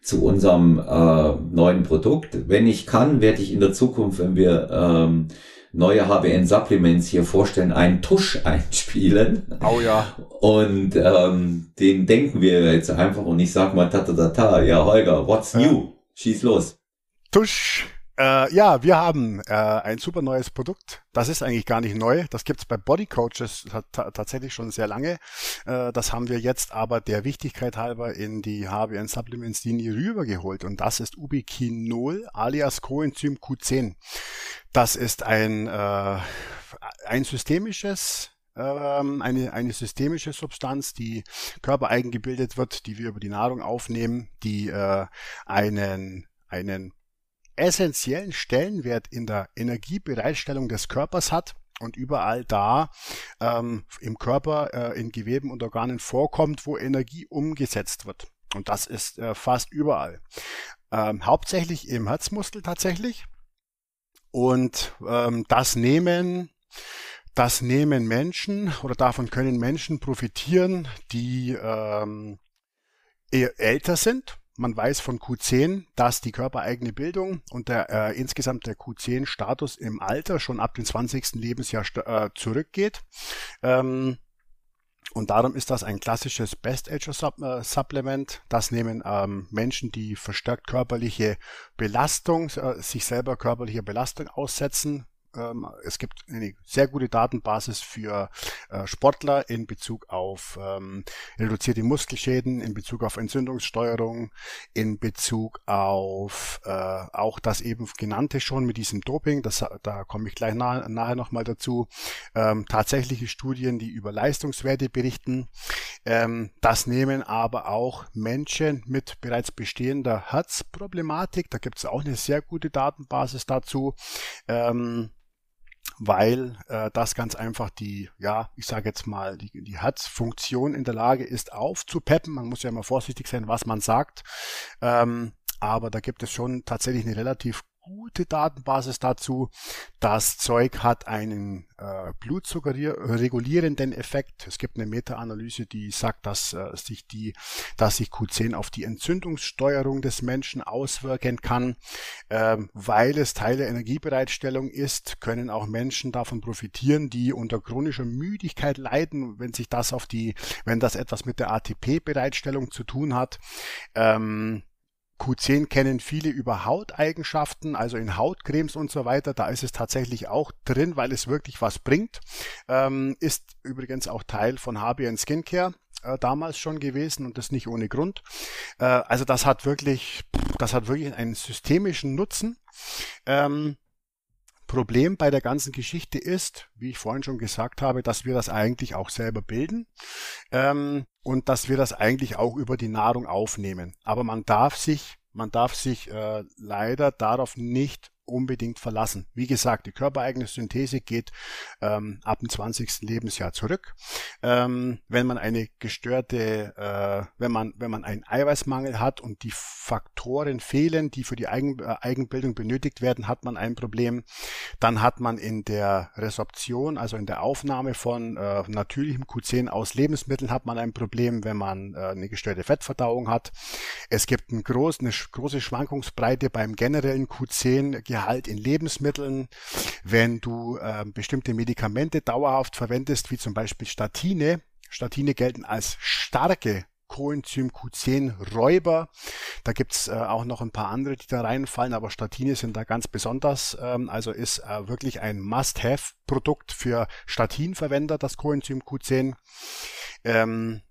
zu unserem äh, neuen Produkt. Wenn ich kann, werde ich in der Zukunft, wenn wir ähm, neue HBN-Supplements hier vorstellen, einen Tusch einspielen. Oh ja. Und ähm, den denken wir jetzt einfach und ich sag mal ta ta ta ta, ja Holger, what's ja. new? Schieß los. Tusch äh, ja, wir haben äh, ein super neues Produkt. Das ist eigentlich gar nicht neu. Das gibt's bei Body Coaches tatsächlich schon sehr lange. Äh, das haben wir jetzt aber der Wichtigkeit halber in die HBN Supplements Linie rübergeholt. Und das ist Ubiquinol alias Coenzym Q10. Das ist ein, äh, ein systemisches ähm, eine, eine systemische Substanz, die körpereigen gebildet wird, die wir über die Nahrung aufnehmen, die äh, einen, einen essentiellen Stellenwert in der Energiebereitstellung des Körpers hat und überall da ähm, im Körper äh, in Geweben und Organen vorkommt, wo Energie umgesetzt wird. Und das ist äh, fast überall. Ähm, hauptsächlich im Herzmuskel tatsächlich. Und ähm, das nehmen das nehmen Menschen oder davon können Menschen profitieren, die ähm, älter sind, man weiß von Q10, dass die körpereigene Bildung und der äh, insgesamt der Q10-Status im Alter schon ab dem 20. Lebensjahr äh, zurückgeht. Ähm, und darum ist das ein klassisches Best-Age-Supplement. Das nehmen ähm, Menschen, die verstärkt körperliche Belastung, äh, sich selber körperliche Belastung aussetzen, ähm, es gibt eine sehr gute Datenbasis für äh, Sportler in Bezug auf ähm, reduzierte Muskelschäden, in Bezug auf Entzündungssteuerung, in Bezug auf äh, auch das eben genannte schon mit diesem Doping, das, da komme ich gleich nah, nachher nochmal dazu, ähm, tatsächliche Studien, die über Leistungswerte berichten. Ähm, das nehmen aber auch Menschen mit bereits bestehender Herzproblematik, da gibt es auch eine sehr gute Datenbasis dazu. Ähm, weil äh, das ganz einfach die, ja, ich sage jetzt mal, die, die Herzfunktion in der Lage ist aufzupeppen. Man muss ja immer vorsichtig sein, was man sagt. Ähm, aber da gibt es schon tatsächlich eine relativ gute Datenbasis dazu. Das Zeug hat einen äh, blutzuckerregulierenden Effekt. Es gibt eine Meta-Analyse, die sagt, dass äh, sich die, dass sich Q10 auf die Entzündungssteuerung des Menschen auswirken kann. Ähm, weil es Teil der Energiebereitstellung ist, können auch Menschen davon profitieren, die unter chronischer Müdigkeit leiden, wenn sich das auf die, wenn das etwas mit der ATP-Bereitstellung zu tun hat. Ähm, Q10 kennen viele über Hauteigenschaften, also in Hautcremes und so weiter. Da ist es tatsächlich auch drin, weil es wirklich was bringt. Ähm, ist übrigens auch Teil von HBN Skincare äh, damals schon gewesen und das nicht ohne Grund. Äh, also das hat wirklich, das hat wirklich einen systemischen Nutzen. Ähm, Problem bei der ganzen Geschichte ist, wie ich vorhin schon gesagt habe, dass wir das eigentlich auch selber bilden ähm, und dass wir das eigentlich auch über die Nahrung aufnehmen. Aber man darf sich, man darf sich äh, leider darauf nicht unbedingt verlassen. Wie gesagt, die körpereigene Synthese geht ähm, ab dem 20. Lebensjahr zurück. Ähm, wenn man eine gestörte, äh, wenn man wenn man einen Eiweißmangel hat und die Faktoren fehlen, die für die Eigen, äh, Eigenbildung benötigt werden, hat man ein Problem. Dann hat man in der Resorption, also in der Aufnahme von äh, natürlichem Q10 aus Lebensmitteln, hat man ein Problem, wenn man äh, eine gestörte Fettverdauung hat. Es gibt ein groß, eine große Schwankungsbreite beim generellen Q10 Gehalt in Lebensmitteln. Wenn du äh, bestimmte Medikamente dauerhaft verwendest, wie zum Beispiel Statine, Statine gelten als starke Coenzym Q10 Räuber. Da gibt's äh, auch noch ein paar andere, die da reinfallen, aber Statine sind da ganz besonders. Ähm, also ist äh, wirklich ein Must-Have-Produkt für Statinverwender, das Coenzym Q10. Ähm,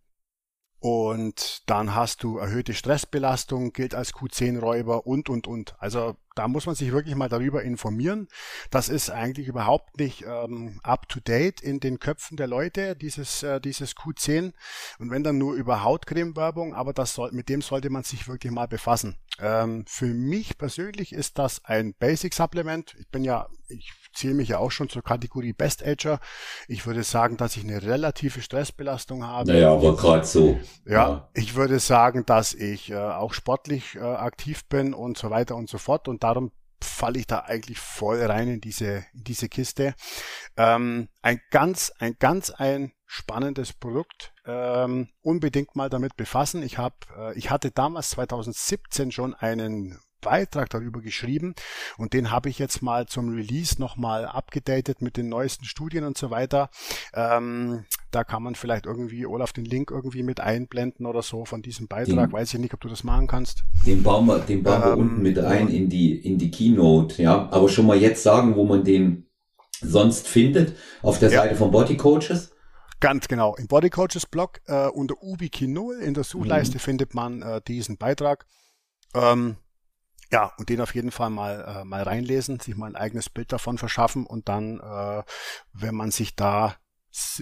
und dann hast du erhöhte Stressbelastung, gilt als Q10-Räuber und, und, und. Also da muss man sich wirklich mal darüber informieren. Das ist eigentlich überhaupt nicht ähm, up-to-date in den Köpfen der Leute, dieses, äh, dieses Q10. Und wenn dann nur über Hautcreme-Werbung, aber das soll, mit dem sollte man sich wirklich mal befassen. Ähm, für mich persönlich ist das ein Basic-Supplement. Ich bin ja, ich zähle mich ja auch schon zur Kategorie Best Ager. Ich würde sagen, dass ich eine relative Stressbelastung habe. Naja, aber gerade so. Ja, ja, ich würde sagen, dass ich äh, auch sportlich äh, aktiv bin und so weiter und so fort und darum falle ich da eigentlich voll rein in diese, in diese Kiste. Ähm, ein ganz, ein ganz ein spannendes Produkt. Ähm, unbedingt mal damit befassen. Ich habe, äh, ich hatte damals 2017 schon einen Beitrag darüber geschrieben und den habe ich jetzt mal zum Release nochmal abgedatet mit den neuesten Studien und so weiter. Ähm, da kann man vielleicht irgendwie, Olaf, den Link irgendwie mit einblenden oder so von diesem Beitrag. Den, Weiß ich nicht, ob du das machen kannst. Den bauen wir, den bauen wir ähm, unten mit ein in die, in die Keynote, ja. Aber schon mal jetzt sagen, wo man den sonst findet, auf der ja. Seite von Body Coaches. Ganz genau. Im Body Coaches Blog äh, unter Ubikinol in der Suchleiste mhm. findet man äh, diesen Beitrag. Ähm, ja, und den auf jeden Fall mal, äh, mal reinlesen, sich mal ein eigenes Bild davon verschaffen und dann, äh, wenn man sich da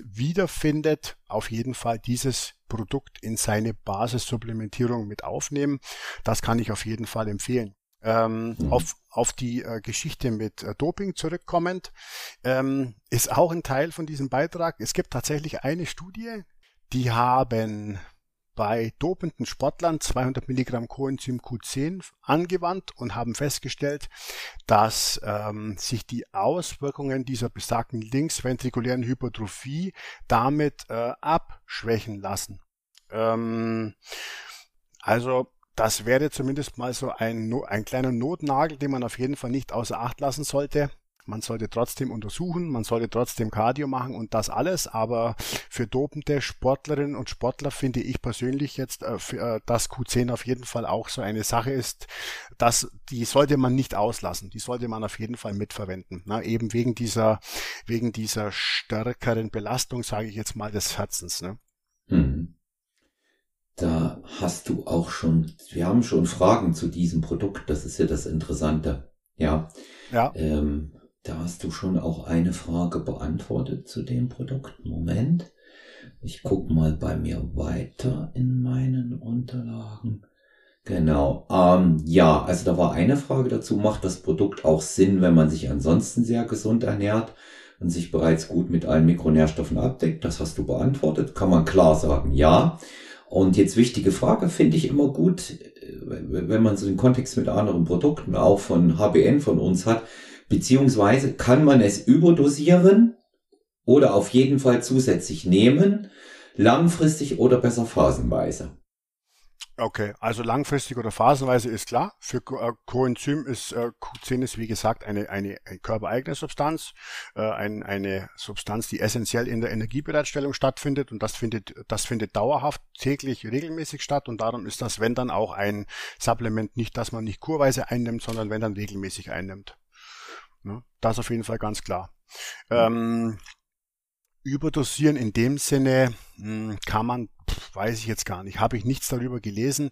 wiederfindet, auf jeden Fall dieses Produkt in seine Basissupplementierung mit aufnehmen. Das kann ich auf jeden Fall empfehlen. Ähm, mhm. auf, auf die äh, Geschichte mit äh, Doping zurückkommend, ähm, ist auch ein Teil von diesem Beitrag. Es gibt tatsächlich eine Studie, die haben bei dopenden Sportlern 200 Milligramm Coenzym Q10 angewandt und haben festgestellt, dass ähm, sich die Auswirkungen dieser besagten linksventrikulären Hypertrophie damit äh, abschwächen lassen. Ähm, also das wäre zumindest mal so ein, ein kleiner Notnagel, den man auf jeden Fall nicht außer Acht lassen sollte. Man sollte trotzdem untersuchen, man sollte trotzdem Cardio machen und das alles, aber für dopende Sportlerinnen und Sportler finde ich persönlich jetzt, äh, äh, dass Q10 auf jeden Fall auch so eine Sache ist, dass die sollte man nicht auslassen, die sollte man auf jeden Fall mitverwenden. Na, eben wegen dieser, wegen dieser stärkeren Belastung, sage ich jetzt mal, des Herzens. Ne? Mhm. Da hast du auch schon, wir haben schon Fragen zu diesem Produkt, das ist ja das Interessante. Ja. Ja. Ähm, da hast du schon auch eine Frage beantwortet zu dem Produkt. Moment. Ich guck mal bei mir weiter in meinen Unterlagen. Genau. Ähm, ja, also da war eine Frage dazu. Macht das Produkt auch Sinn, wenn man sich ansonsten sehr gesund ernährt und sich bereits gut mit allen Mikronährstoffen abdeckt? Das hast du beantwortet. Kann man klar sagen, ja. Und jetzt wichtige Frage finde ich immer gut, äh, wenn man so den Kontext mit anderen Produkten auch von HBN von uns hat Beziehungsweise kann man es überdosieren oder auf jeden Fall zusätzlich nehmen, langfristig oder besser phasenweise. Okay, also langfristig oder phasenweise ist klar. Für äh, Coenzym ist äh, Q10 ist wie gesagt eine, eine, eine körpereigene Substanz, äh, ein, eine Substanz, die essentiell in der Energiebereitstellung stattfindet und das findet, das findet dauerhaft täglich regelmäßig statt und darum ist das, wenn dann auch ein Supplement nicht, dass man nicht kurweise einnimmt, sondern wenn dann regelmäßig einnimmt. Ne? Das auf jeden Fall ganz klar. Ähm, überdosieren in dem Sinne hm, kann man, weiß ich jetzt gar nicht, habe ich nichts darüber gelesen,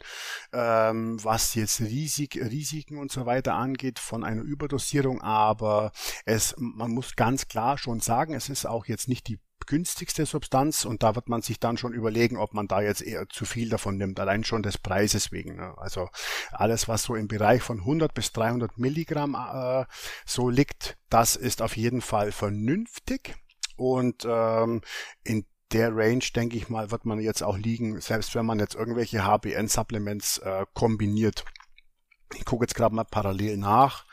ähm, was jetzt Risik, Risiken und so weiter angeht von einer Überdosierung, aber es, man muss ganz klar schon sagen, es ist auch jetzt nicht die günstigste Substanz und da wird man sich dann schon überlegen, ob man da jetzt eher zu viel davon nimmt, allein schon des Preises wegen. Ne? Also alles, was so im Bereich von 100 bis 300 Milligramm äh, so liegt, das ist auf jeden Fall vernünftig und ähm, in der Range, denke ich mal, wird man jetzt auch liegen, selbst wenn man jetzt irgendwelche HBN-Supplements äh, kombiniert. Ich gucke jetzt gerade mal parallel nach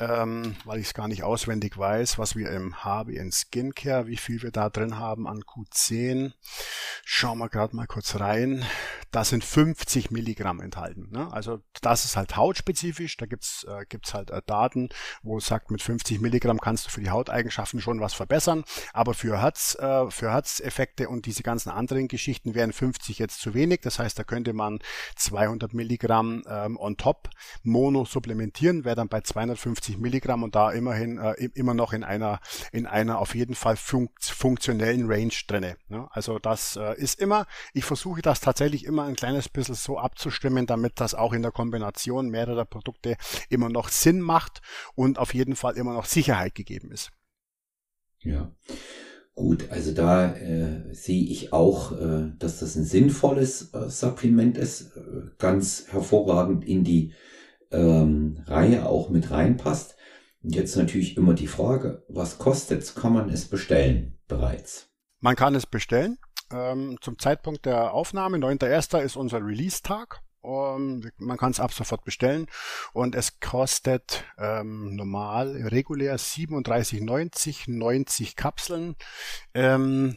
ähm, weil ich es gar nicht auswendig weiß, was wir im HBN Skincare, wie viel wir da drin haben an Q10. Schauen wir gerade mal kurz rein. Da sind 50 Milligramm enthalten. Ne? Also das ist halt hautspezifisch. Da gibt's äh, gibt's halt äh, Daten, wo es sagt, mit 50 Milligramm kannst du für die Hauteigenschaften schon was verbessern. Aber für Herz, äh, für Herzeffekte und diese ganzen anderen Geschichten wären 50 jetzt zu wenig. Das heißt, da könnte man 200 Milligramm ähm, on top Mono supplementieren, wäre dann bei 250 50 Milligramm und da immerhin äh, immer noch in einer in einer auf jeden Fall funkt, funktionellen Range drinne. Ne? Also das äh, ist immer, ich versuche das tatsächlich immer ein kleines bisschen so abzustimmen, damit das auch in der Kombination mehrerer Produkte immer noch Sinn macht und auf jeden Fall immer noch Sicherheit gegeben ist. Ja. Gut, also da äh, sehe ich auch, äh, dass das ein sinnvolles äh, Supplement ist, äh, ganz hervorragend in die ähm, Reihe auch mit reinpasst. Und jetzt natürlich immer die Frage, was kostet's? Kann man es bestellen bereits? Man kann es bestellen. Ähm, zum Zeitpunkt der Aufnahme, 9.1. ist unser Release-Tag. Um, man kann es ab sofort bestellen und es kostet ähm, normal, regulär 37,90, 90 Kapseln. Ähm,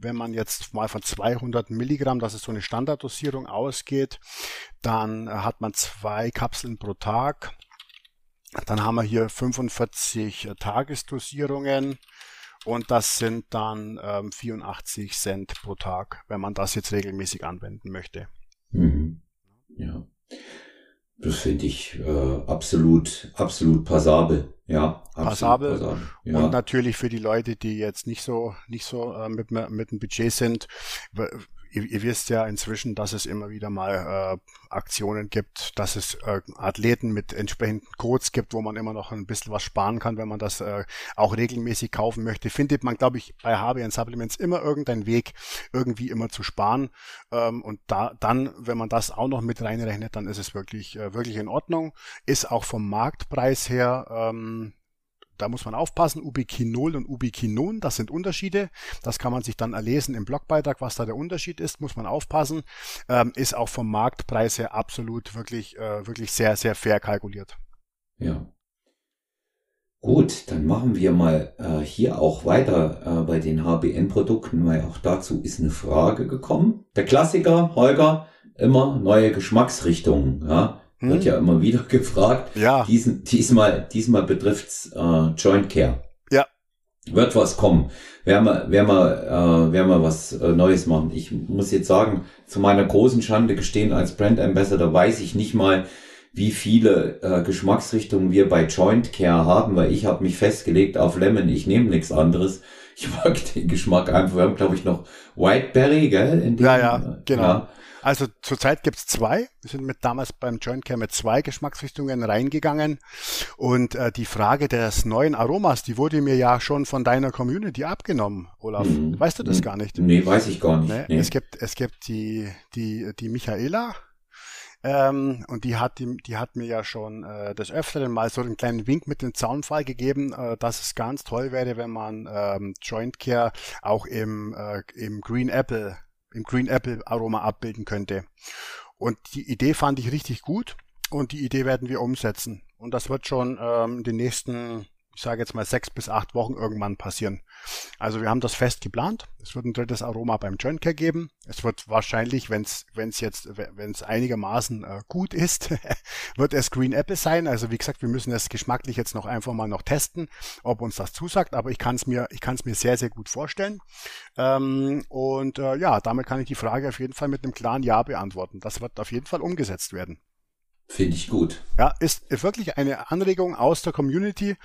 wenn man jetzt mal von 200 Milligramm, das ist so eine Standarddosierung, ausgeht, dann hat man zwei Kapseln pro Tag. Dann haben wir hier 45 Tagesdosierungen und das sind dann ähm, 84 Cent pro Tag, wenn man das jetzt regelmäßig anwenden möchte. Mhm. Ja. Das finde ich äh, absolut, absolut passabel. Ja, passabel. passabel. Ja. Und natürlich für die Leute, die jetzt nicht so, nicht so äh, mit, mit dem Budget sind, ihr, ihr wisst ja inzwischen, dass es immer wieder mal äh, Aktionen gibt, dass es äh, Athleten mit entsprechenden Codes gibt, wo man immer noch ein bisschen was sparen kann, wenn man das äh, auch regelmäßig kaufen möchte. Findet man, glaube ich, bei HBN Supplements immer irgendeinen Weg, irgendwie immer zu sparen. Ähm, und da dann, wenn man das auch noch mit reinrechnet, dann ist es wirklich, äh, wirklich in Ordnung. Ist auch vom Marktpreis her ähm, da muss man aufpassen, Ubiquinol und Ubiquinon, das sind Unterschiede. Das kann man sich dann erlesen im Blogbeitrag, was da der Unterschied ist, muss man aufpassen. Ähm, ist auch vom Marktpreis her absolut wirklich, äh, wirklich sehr, sehr fair kalkuliert. Ja. Gut, dann machen wir mal äh, hier auch weiter äh, bei den HBN-Produkten, weil auch dazu ist eine Frage gekommen. Der Klassiker, Holger, immer neue Geschmacksrichtungen. Ja? Hm. Wird ja immer wieder gefragt. Ja. Diesen, diesmal, diesmal betrifft's äh, Joint Care. Ja. Wird was kommen. Werden wir, werden wir, äh, werden wir was äh, Neues machen. Ich muss jetzt sagen, zu meiner großen Schande gestehen, als Brand Ambassador weiß ich nicht mal, wie viele äh, Geschmacksrichtungen wir bei Joint Care haben, weil ich habe mich festgelegt auf Lemon, ich nehme nichts anderes. Ich mag den Geschmack einfach. Wir haben, glaube ich, noch Whiteberry, gell? Ja, ja, genau. Ja. Also zurzeit gibt's zwei. Wir sind mit damals beim Joint Care mit zwei Geschmacksrichtungen reingegangen. Und äh, die Frage des neuen Aromas, die wurde mir ja schon von deiner Community abgenommen, Olaf. Mhm. Weißt du das mhm. gar nicht? Nee, weiß ich gar nicht. Nee? Nee. Es gibt, es gibt die, die, die Michaela, ähm, und die hat, die, die hat mir ja schon äh, des Öfteren mal so einen kleinen Wink mit dem Zaunfall gegeben, äh, dass es ganz toll wäre, wenn man ähm, Joint Care auch im, äh, im Green Apple im Green Apple Aroma abbilden könnte. Und die Idee fand ich richtig gut und die Idee werden wir umsetzen. Und das wird schon ähm, den nächsten ich sage jetzt mal sechs bis acht Wochen irgendwann passieren. Also wir haben das fest geplant. Es wird ein drittes Aroma beim Care geben. Es wird wahrscheinlich, wenn es wenn es jetzt wenn es einigermaßen äh, gut ist, wird es Green Apple sein. Also wie gesagt, wir müssen es geschmacklich jetzt noch einfach mal noch testen, ob uns das zusagt. Aber ich kann es mir ich kann es mir sehr sehr gut vorstellen. Ähm, und äh, ja, damit kann ich die Frage auf jeden Fall mit einem klaren Ja beantworten. Das wird auf jeden Fall umgesetzt werden. Finde ich gut. Ja, ist wirklich eine Anregung aus der Community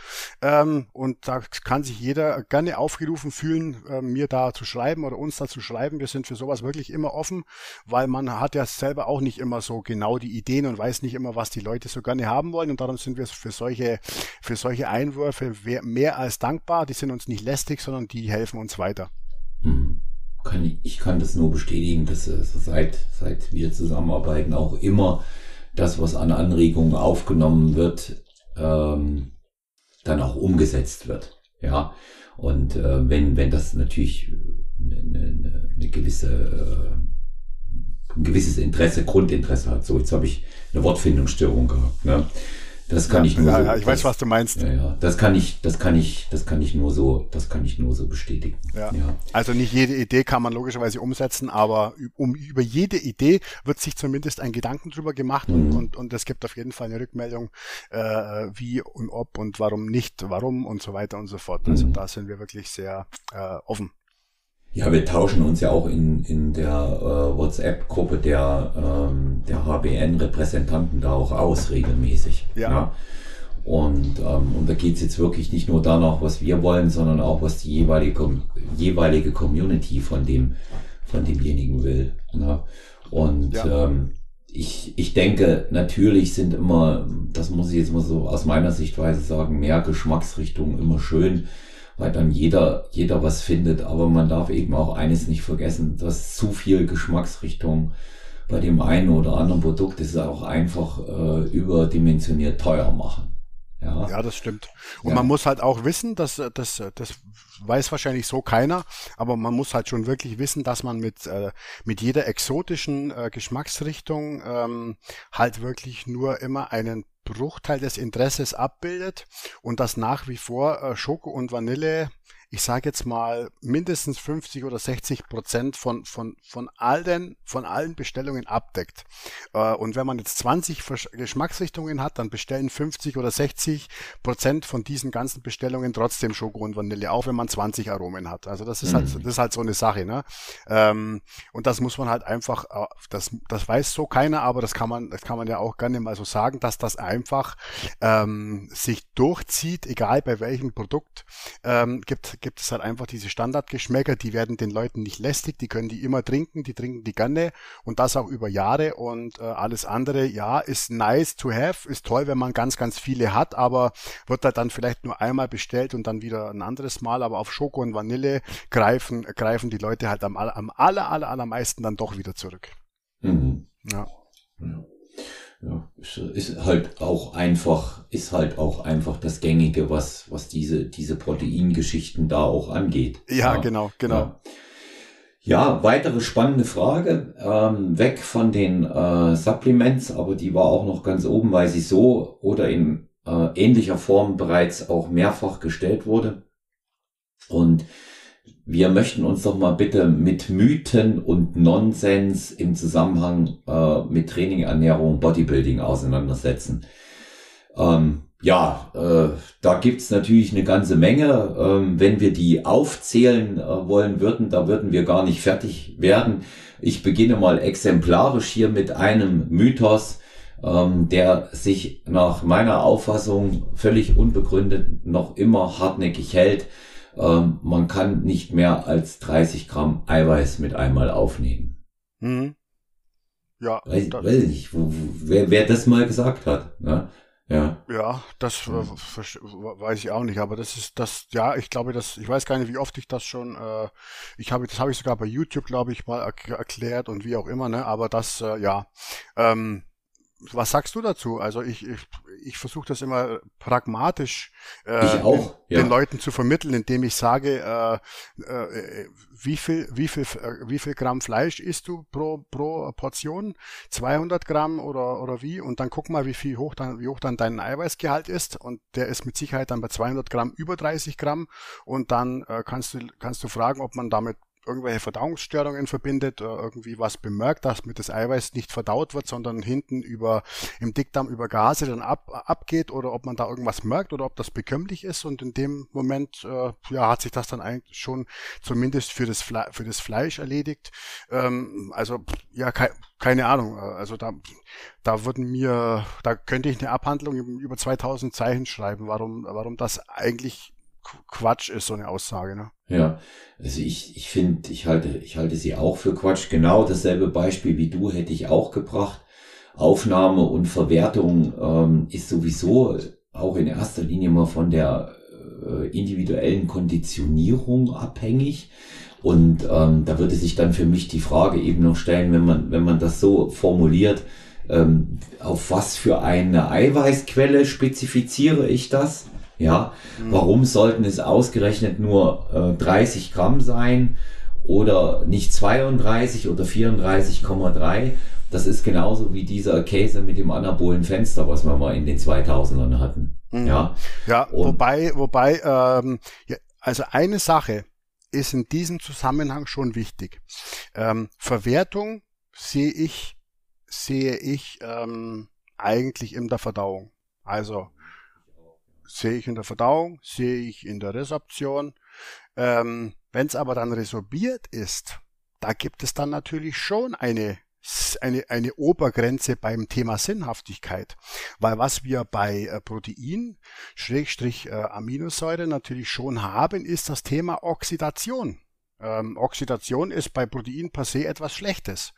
ähm, und da kann sich jeder gerne aufgerufen fühlen, äh, mir da zu schreiben oder uns da zu schreiben. Wir sind für sowas wirklich immer offen, weil man hat ja selber auch nicht immer so genau die Ideen und weiß nicht immer, was die Leute so gerne haben wollen und darum sind wir für solche, für solche Einwürfe mehr als dankbar. Die sind uns nicht lästig, sondern die helfen uns weiter. kann ich, ich kann das nur bestätigen, dass äh, seit, seit wir zusammenarbeiten auch immer das, was an Anregungen aufgenommen wird, ähm, dann auch umgesetzt wird. Ja. Und äh, wenn, wenn das natürlich eine, eine, eine gewisse, äh, ein gewisses Interesse, Grundinteresse hat, so jetzt habe ich eine Wortfindungsstörung gehabt. Ne? Das kann ja, ich nur ja, so. Ja, ich das, weiß, was du meinst. Ja, ja, das kann ich, das kann ich, das kann ich nur so, das kann ich nur so bestätigen. Ja. ja. Also nicht jede Idee kann man logischerweise umsetzen, aber um über jede Idee wird sich zumindest ein Gedanken drüber gemacht mhm. und, und es gibt auf jeden Fall eine Rückmeldung, äh, wie und ob und warum nicht, warum und so weiter und so fort. Also mhm. da sind wir wirklich sehr äh, offen. Ja, wir tauschen uns ja auch in, in der äh, WhatsApp-Gruppe der, ähm, der HBN-Repräsentanten da auch aus regelmäßig. Ja. ja. Und, ähm, und da geht's jetzt wirklich nicht nur danach, was wir wollen, sondern auch, was die jeweilige, jeweilige Community von dem, von demjenigen will. Ne? Und ja. ähm, ich, ich denke, natürlich sind immer, das muss ich jetzt mal so aus meiner Sichtweise sagen, mehr Geschmacksrichtungen immer schön weil dann jeder, jeder was findet. Aber man darf eben auch eines nicht vergessen, dass zu viel Geschmacksrichtung bei dem einen oder anderen Produkt ist auch einfach äh, überdimensioniert teuer machen. Ja. ja, das stimmt. Und ja. man muss halt auch wissen, dass das, das weiß wahrscheinlich so keiner, aber man muss halt schon wirklich wissen, dass man mit, äh, mit jeder exotischen äh, Geschmacksrichtung ähm, halt wirklich nur immer einen Bruchteil des Interesses abbildet und dass nach wie vor äh, Schoko und Vanille ich sage jetzt mal, mindestens 50 oder 60 Prozent von, von, von allen, von allen Bestellungen abdeckt. Äh, und wenn man jetzt 20 Geschmacksrichtungen hat, dann bestellen 50 oder 60 Prozent von diesen ganzen Bestellungen trotzdem Schoko und Vanille, auch wenn man 20 Aromen hat. Also das ist halt, mhm. das ist halt so eine Sache, ne? Ähm, und das muss man halt einfach, äh, das, das weiß so keiner, aber das kann man, das kann man ja auch gerne mal so sagen, dass das einfach ähm, sich durchzieht, egal bei welchem Produkt. Ähm, gibt gibt es halt einfach diese Standardgeschmäcker, die werden den Leuten nicht lästig, die können die immer trinken, die trinken die gerne und das auch über Jahre und äh, alles andere, ja, ist nice to have, ist toll, wenn man ganz, ganz viele hat, aber wird halt dann vielleicht nur einmal bestellt und dann wieder ein anderes Mal, aber auf Schoko und Vanille greifen, greifen die Leute halt am, am aller, aller, allermeisten dann doch wieder zurück. Mhm. Ja. ja ja, ist halt auch einfach, ist halt auch einfach das Gängige, was, was diese, diese Proteingeschichten da auch angeht. Ja, ja genau, genau. Ja. ja. weitere spannende Frage, ähm, weg von den äh, Supplements, aber die war auch noch ganz oben, weil sie so oder in äh, ähnlicher Form bereits auch mehrfach gestellt wurde. Und wir möchten uns doch mal bitte mit Mythen und Nonsens im Zusammenhang äh, mit Training, Ernährung, Bodybuilding auseinandersetzen. Ähm, ja, äh, da gibt's natürlich eine ganze Menge. Ähm, wenn wir die aufzählen äh, wollen würden, da würden wir gar nicht fertig werden. Ich beginne mal exemplarisch hier mit einem Mythos, ähm, der sich nach meiner Auffassung völlig unbegründet noch immer hartnäckig hält ähm, man kann nicht mehr als 30 Gramm Eiweiß mit einmal aufnehmen. Mhm. Ja. Weiß, weiß nicht, wo, wo, wer, wer das mal gesagt hat. Ne? Ja. Ja, das äh, weiß ich auch nicht, aber das ist das, ja, ich glaube, das, ich weiß gar nicht, wie oft ich das schon, äh, ich habe, das habe ich sogar bei YouTube, glaube ich, mal erklärt und wie auch immer, ne, aber das, äh, ja, ähm, was sagst du dazu? Also ich, ich, ich versuche das immer pragmatisch äh, auch, den, ja. den, Leuten zu vermitteln, indem ich sage, äh, äh, wie viel, wie viel, äh, wie viel Gramm Fleisch isst du pro, pro Portion? 200 Gramm oder, oder wie? Und dann guck mal, wie viel hoch dann, wie hoch dann dein Eiweißgehalt ist. Und der ist mit Sicherheit dann bei 200 Gramm über 30 Gramm. Und dann äh, kannst du, kannst du fragen, ob man damit irgendwelche Verdauungsstörungen verbindet, irgendwie was bemerkt, dass mit das Eiweiß nicht verdaut wird, sondern hinten über im Dickdarm über Gase dann ab, abgeht oder ob man da irgendwas merkt oder ob das bekömmlich ist und in dem Moment äh, ja hat sich das dann eigentlich schon zumindest für das Fle für das Fleisch erledigt. Ähm, also ja ke keine Ahnung, also da da würden mir da könnte ich eine Abhandlung über 2000 Zeichen schreiben, warum warum das eigentlich Quatsch ist, so eine Aussage. Ne? Ja, also ich, ich finde, ich halte, ich halte sie auch für Quatsch. Genau dasselbe Beispiel wie du hätte ich auch gebracht. Aufnahme und Verwertung ähm, ist sowieso auch in erster Linie mal von der äh, individuellen Konditionierung abhängig. Und ähm, da würde sich dann für mich die Frage eben noch stellen, wenn man, wenn man das so formuliert, ähm, auf was für eine Eiweißquelle spezifiziere ich das? Ja, mhm. warum sollten es ausgerechnet nur äh, 30 Gramm sein oder nicht 32 oder 34,3? Das ist genauso wie dieser Käse mit dem anabolen Fenster, was wir mal in den 2000ern hatten. Mhm. Ja, ja wobei, wobei, ähm, ja, also eine Sache ist in diesem Zusammenhang schon wichtig. Ähm, Verwertung sehe ich, sehe ich ähm, eigentlich in der Verdauung. Also sehe ich in der Verdauung, sehe ich in der Resorption. Ähm, Wenn es aber dann resorbiert ist, da gibt es dann natürlich schon eine eine, eine Obergrenze beim Thema Sinnhaftigkeit. Weil was wir bei äh, Protein, Schrägstrich äh, Aminosäure natürlich schon haben, ist das Thema Oxidation. Ähm, Oxidation ist bei Protein per se etwas Schlechtes.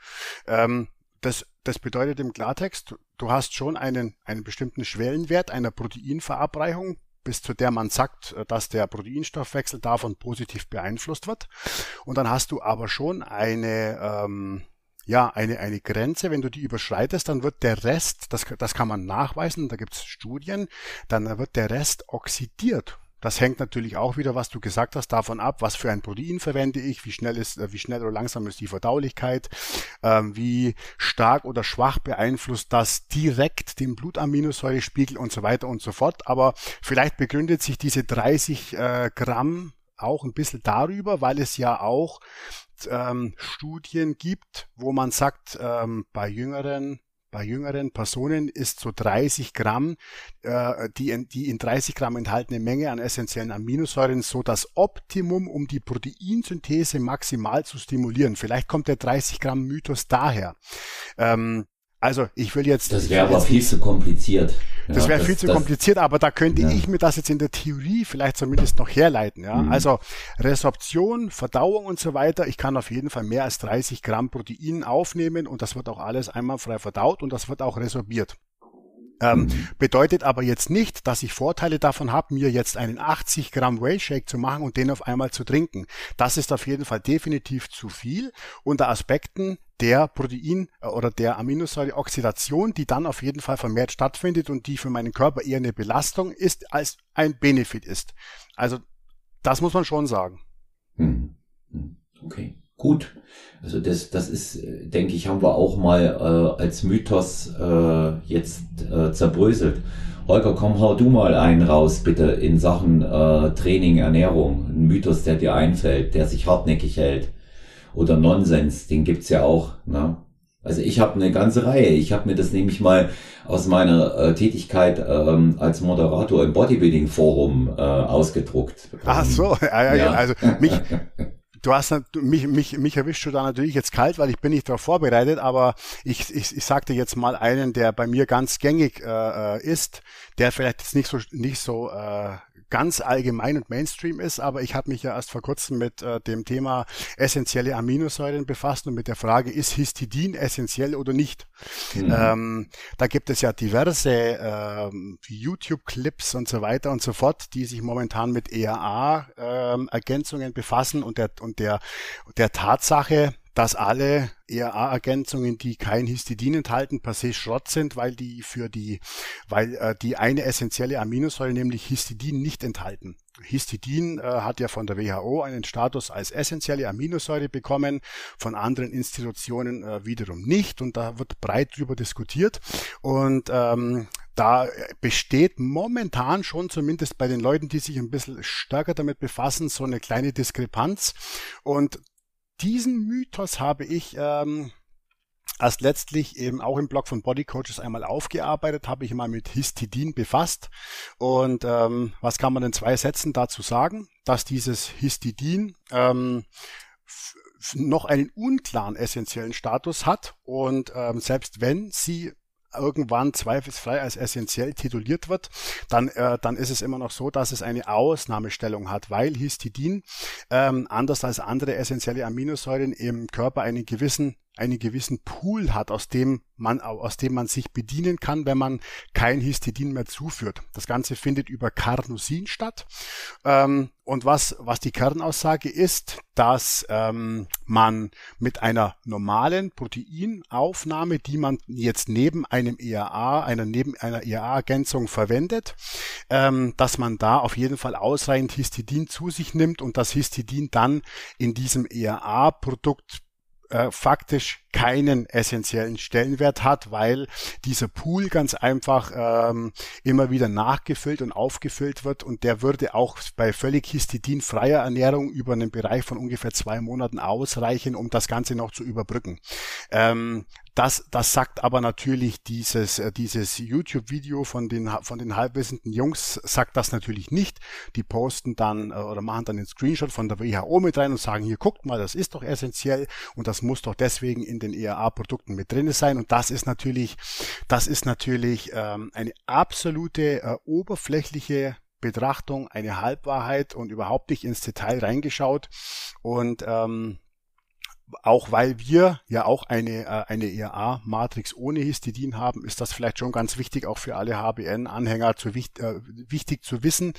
Ähm, das, das bedeutet im Klartext, du hast schon einen, einen bestimmten Schwellenwert einer Proteinverabreichung, bis zu der man sagt, äh, dass der Proteinstoffwechsel davon positiv beeinflusst wird. Und dann hast du aber schon eine, ähm, ja, eine, eine Grenze, wenn du die überschreitest, dann wird der Rest, das, das kann man nachweisen, da gibt es Studien, dann wird der Rest oxidiert. Das hängt natürlich auch wieder, was du gesagt hast, davon ab, was für ein Protein verwende ich, wie schnell ist, äh, wie schnell oder langsam ist die Verdaulichkeit, ähm, wie stark oder schwach beeinflusst das direkt den Blutaminosäurespiegel und so weiter und so fort. Aber vielleicht begründet sich diese 30 äh, Gramm auch ein bisschen darüber, weil es ja auch ähm, Studien gibt, wo man sagt, ähm, bei jüngeren bei jüngeren Personen ist so 30 Gramm, äh, die, in, die in 30 Gramm enthaltene Menge an essentiellen Aminosäuren so das Optimum, um die Proteinsynthese maximal zu stimulieren. Vielleicht kommt der 30 Gramm Mythos daher. Ähm, also ich will jetzt. Das wäre aber viel zu kompliziert. Das wäre viel zu das, kompliziert, aber da könnte ja. ich mir das jetzt in der Theorie vielleicht zumindest noch herleiten. Ja? Mhm. Also Resorption, Verdauung und so weiter. Ich kann auf jeden Fall mehr als 30 Gramm Protein aufnehmen und das wird auch alles einmal frei verdaut und das wird auch resorbiert. Ähm, mhm. Bedeutet aber jetzt nicht, dass ich Vorteile davon habe, mir jetzt einen 80 Gramm Whey Shake zu machen und den auf einmal zu trinken. Das ist auf jeden Fall definitiv zu viel unter Aspekten der Protein- äh, oder der Aminosäureoxidation, die dann auf jeden Fall vermehrt stattfindet und die für meinen Körper eher eine Belastung ist, als ein Benefit ist. Also das muss man schon sagen. Mhm. Okay. Gut, also das, das ist, äh, denke ich, haben wir auch mal äh, als Mythos äh, jetzt äh, zerbröselt. Holger, komm, hau du mal einen raus, bitte, in Sachen äh, Training, Ernährung. Ein Mythos, der dir einfällt, der sich hartnäckig hält. Oder Nonsens, den gibt's ja auch. Ne? Also ich habe eine ganze Reihe. Ich habe mir das nämlich mal aus meiner äh, Tätigkeit ähm, als Moderator im Bodybuilding-Forum äh, ausgedruckt. Ach so, ja, ja, ja. also mich, du hast mich, mich, mich erwischt du da natürlich jetzt kalt, weil ich bin nicht darauf vorbereitet, aber ich, ich, ich sagte jetzt mal einen, der bei mir ganz gängig äh, äh, ist, der vielleicht jetzt nicht so nicht so äh, ganz allgemein und Mainstream ist, aber ich habe mich ja erst vor kurzem mit äh, dem Thema essentielle Aminosäuren befasst und mit der Frage, ist Histidin essentiell oder nicht? Mhm. Ähm, da gibt es ja diverse ähm, YouTube-Clips und so weiter und so fort, die sich momentan mit ERA-Ergänzungen ähm, befassen und der, und der, der Tatsache, dass alle ERA-Ergänzungen, die kein Histidin enthalten, per se Schrott sind, weil die für die, weil äh, die eine essentielle Aminosäure, nämlich Histidin, nicht enthalten. Histidin äh, hat ja von der WHO einen Status als essentielle Aminosäure bekommen, von anderen Institutionen äh, wiederum nicht. Und da wird breit drüber diskutiert. Und ähm, da besteht momentan schon zumindest bei den Leuten, die sich ein bisschen stärker damit befassen, so eine kleine Diskrepanz. Und diesen Mythos habe ich ähm, erst letztlich eben auch im Blog von Body Coaches einmal aufgearbeitet, habe ich mal mit Histidin befasst. Und ähm, was kann man in zwei Sätzen dazu sagen? Dass dieses Histidin ähm, noch einen unklaren essentiellen Status hat und ähm, selbst wenn sie irgendwann zweifelsfrei als essentiell tituliert wird, dann, äh, dann ist es immer noch so, dass es eine Ausnahmestellung hat, weil Histidin ähm, anders als andere essentielle Aminosäuren im Körper einen gewissen einen gewissen Pool hat, aus dem man, aus dem man sich bedienen kann, wenn man kein Histidin mehr zuführt. Das Ganze findet über Carnosin statt. Ähm, und was, was die Kernaussage ist, dass ähm, man mit einer normalen Proteinaufnahme, die man jetzt neben einem ERA, einer neben einer ERA-Ergänzung verwendet, ähm, dass man da auf jeden Fall ausreichend Histidin zu sich nimmt und das Histidin dann in diesem ERA-Produkt äh, faktisch keinen essentiellen Stellenwert hat, weil dieser Pool ganz einfach ähm, immer wieder nachgefüllt und aufgefüllt wird und der würde auch bei völlig histidinfreier Ernährung über einen Bereich von ungefähr zwei Monaten ausreichen, um das Ganze noch zu überbrücken. Ähm, das, das sagt aber natürlich dieses, äh, dieses YouTube-Video von den, von den halbwissenden Jungs sagt das natürlich nicht. Die posten dann äh, oder machen dann den Screenshot von der WHO mit rein und sagen, hier guckt mal, das ist doch essentiell und das muss doch deswegen in den ERA-Produkten mit drin sein. Und das ist natürlich, das ist natürlich ähm, eine absolute äh, oberflächliche Betrachtung, eine Halbwahrheit und überhaupt nicht ins Detail reingeschaut. Und ähm, auch weil wir ja auch eine, äh, eine ERA-Matrix ohne Histidin haben, ist das vielleicht schon ganz wichtig, auch für alle HBN-Anhänger zu, äh, wichtig zu wissen,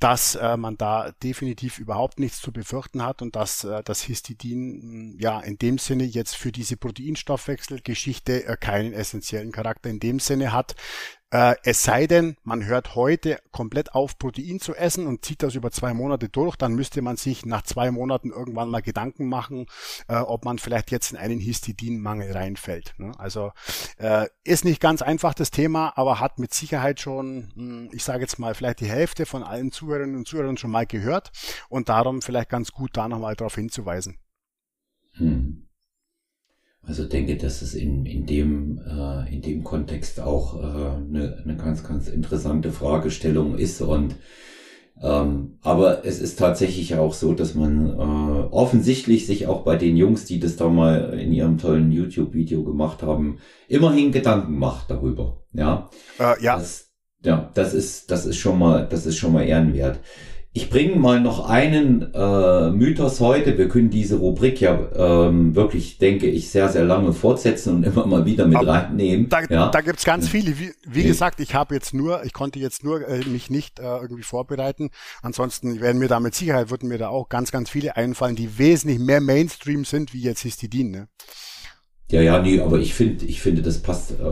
dass äh, man da definitiv überhaupt nichts zu befürchten hat und dass äh, das Histidin ja in dem Sinne jetzt für diese Proteinstoffwechselgeschichte äh, keinen essentiellen Charakter in dem Sinne hat, äh, es sei denn, man hört heute komplett auf, Protein zu essen und zieht das über zwei Monate durch, dann müsste man sich nach zwei Monaten irgendwann mal Gedanken machen, äh, ob man vielleicht jetzt in einen Histidinmangel reinfällt. Ne? Also äh, ist nicht ganz einfach das Thema, aber hat mit Sicherheit schon, hm, ich sage jetzt mal, vielleicht die Hälfte von allen Zuhörerinnen und Zuhörern schon mal gehört und darum vielleicht ganz gut da nochmal darauf hinzuweisen. Hm. Also denke, dass es in, in, dem, äh, in dem Kontext auch äh, eine, eine ganz, ganz interessante Fragestellung ist. Und ähm, aber es ist tatsächlich auch so, dass man äh, offensichtlich sich auch bei den Jungs, die das da mal in ihrem tollen YouTube-Video gemacht haben, immerhin Gedanken macht darüber. Ja, äh, ja. Das, ja, das ist, das ist schon mal, das ist schon mal ehrenwert. Ich bringe mal noch einen äh, Mythos heute. Wir können diese Rubrik ja ähm, wirklich, denke ich, sehr, sehr lange fortsetzen und immer mal wieder mit Aber reinnehmen. Da, ja. da gibt's ganz viele. Wie, wie ja. gesagt, ich habe jetzt nur, ich konnte jetzt nur äh, mich nicht äh, irgendwie vorbereiten. Ansonsten werden mir da mit Sicherheit, würden mir da auch ganz, ganz viele einfallen, die wesentlich mehr Mainstream sind, wie jetzt Histidin. Ne? Ja, ja, nee, aber ich finde, ich finde, das passt äh,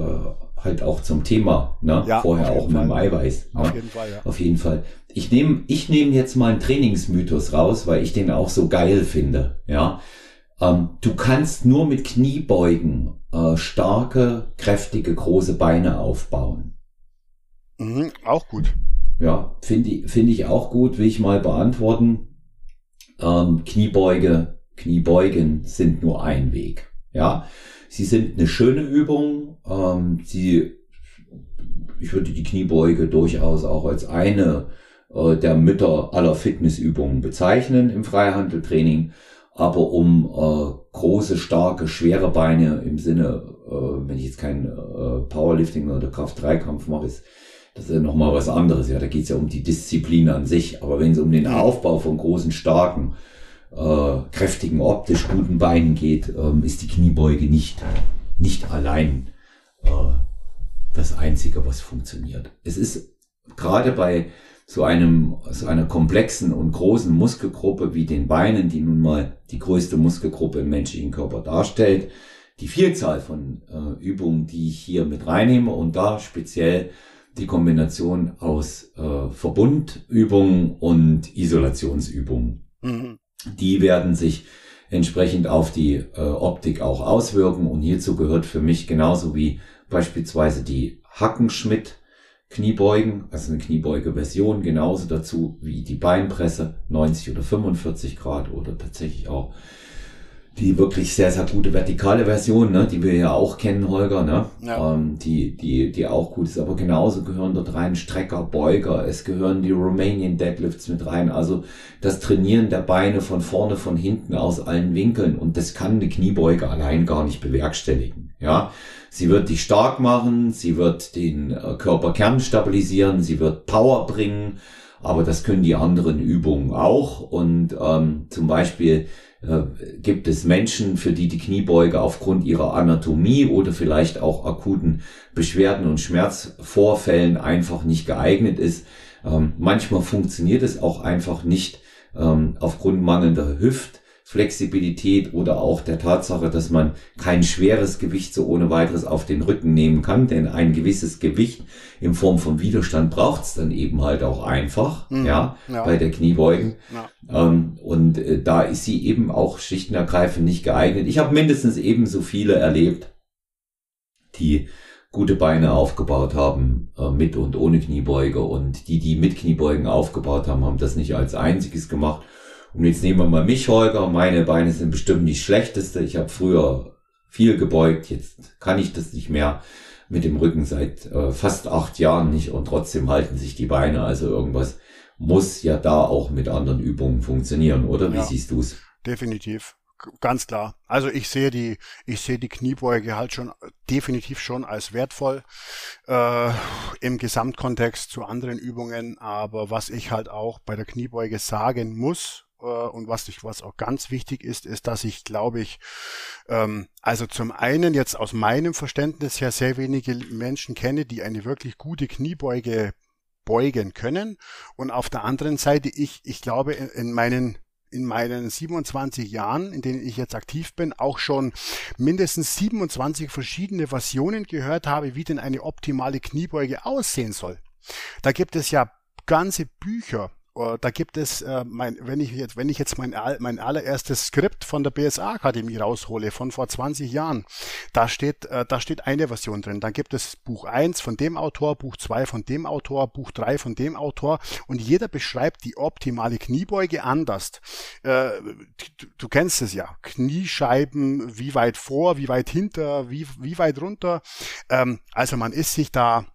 halt auch zum Thema, ne? Ja, Vorher auch mit dem Eiweiß. Auf ne? jeden Fall, ja. Auf jeden Fall. Ich nehme ich nehm jetzt mal einen Trainingsmythos raus, weil ich den auch so geil finde, ja. Ähm, du kannst nur mit Kniebeugen äh, starke, kräftige, große Beine aufbauen. Mhm, auch gut. Ja, finde ich, finde ich auch gut, will ich mal beantworten. Ähm, Kniebeuge, Kniebeugen sind nur ein Weg. Ja, sie sind eine schöne Übung. Ähm, sie, ich würde die Kniebeuge durchaus auch als eine äh, der Mütter aller Fitnessübungen bezeichnen im Freihandeltraining. Aber um äh, große, starke, schwere Beine im Sinne, äh, wenn ich jetzt kein äh, Powerlifting oder Kraft-3-Kampf mache, ist das ist ja nochmal was anderes. Ja, da geht es ja um die Disziplin an sich. Aber wenn es um den Aufbau von großen, starken, äh, kräftigen, optisch guten Beinen geht, ähm, ist die Kniebeuge nicht, nicht allein äh, das Einzige, was funktioniert. Es ist gerade bei so einem, so einer komplexen und großen Muskelgruppe wie den Beinen, die nun mal die größte Muskelgruppe im menschlichen Körper darstellt, die Vielzahl von äh, Übungen, die ich hier mit reinnehme und da speziell die Kombination aus äh, Verbundübungen und Isolationsübungen. Mhm die werden sich entsprechend auf die äh, Optik auch auswirken. Und hierzu gehört für mich genauso wie beispielsweise die Hackenschmidt Kniebeugen, also eine Kniebeuge-Version, genauso dazu wie die Beinpresse 90 oder 45 Grad oder tatsächlich auch die wirklich sehr, sehr gute vertikale Version, ne, die wir ja auch kennen, Holger, ne? Ja. Ähm, die, die, die auch gut ist. Aber genauso gehören dort rein Strecker, Beuger, es gehören die Romanian Deadlifts mit rein. Also das Trainieren der Beine von vorne, von hinten, aus allen Winkeln. Und das kann eine Kniebeuge allein gar nicht bewerkstelligen. Ja, sie wird dich stark machen, sie wird den äh, Körperkern stabilisieren, sie wird Power bringen. Aber das können die anderen Übungen auch. Und ähm, zum Beispiel gibt es Menschen, für die die Kniebeuge aufgrund ihrer Anatomie oder vielleicht auch akuten Beschwerden und Schmerzvorfällen einfach nicht geeignet ist. Ähm, manchmal funktioniert es auch einfach nicht ähm, aufgrund mangelnder Hüft. Flexibilität oder auch der Tatsache, dass man kein schweres Gewicht so ohne weiteres auf den Rücken nehmen kann, denn ein gewisses Gewicht in Form von Widerstand braucht es dann eben halt auch einfach, mhm. ja, ja, bei der Kniebeugen. Ja. Ähm, und äh, da ist sie eben auch schlicht und ergreifend nicht geeignet. Ich habe mindestens ebenso viele erlebt, die gute Beine aufgebaut haben, äh, mit und ohne Kniebeuge. Und die, die mit Kniebeugen aufgebaut haben, haben das nicht als einziges gemacht. Und jetzt nehmen wir mal mich, Holger. Meine Beine sind bestimmt nicht schlechteste. Ich habe früher viel gebeugt. Jetzt kann ich das nicht mehr mit dem Rücken seit äh, fast acht Jahren nicht. Und trotzdem halten sich die Beine. Also irgendwas muss ja da auch mit anderen Übungen funktionieren, oder? Wie ja, siehst du's? Definitiv. Ganz klar. Also ich sehe die, ich sehe die Kniebeuge halt schon definitiv schon als wertvoll äh, im Gesamtkontext zu anderen Übungen. Aber was ich halt auch bei der Kniebeuge sagen muss, äh, und was ich, was auch ganz wichtig ist, ist, dass ich, glaube ich, ähm, also zum einen jetzt aus meinem Verständnis her sehr wenige Menschen kenne, die eine wirklich gute Kniebeuge beugen können. Und auf der anderen Seite, ich, ich glaube, in, in meinen in meinen 27 Jahren, in denen ich jetzt aktiv bin, auch schon mindestens 27 verschiedene Versionen gehört habe, wie denn eine optimale Kniebeuge aussehen soll. Da gibt es ja ganze Bücher da gibt es, äh, mein, wenn ich jetzt, wenn ich jetzt mein, mein allererstes Skript von der BSA Akademie raushole, von vor 20 Jahren, da steht, äh, da steht eine Version drin. Dann gibt es Buch 1 von dem Autor, Buch 2 von dem Autor, Buch 3 von dem Autor und jeder beschreibt die optimale Kniebeuge anders. Äh, du, du kennst es ja. Kniescheiben, wie weit vor, wie weit hinter, wie, wie weit runter. Ähm, also man ist sich da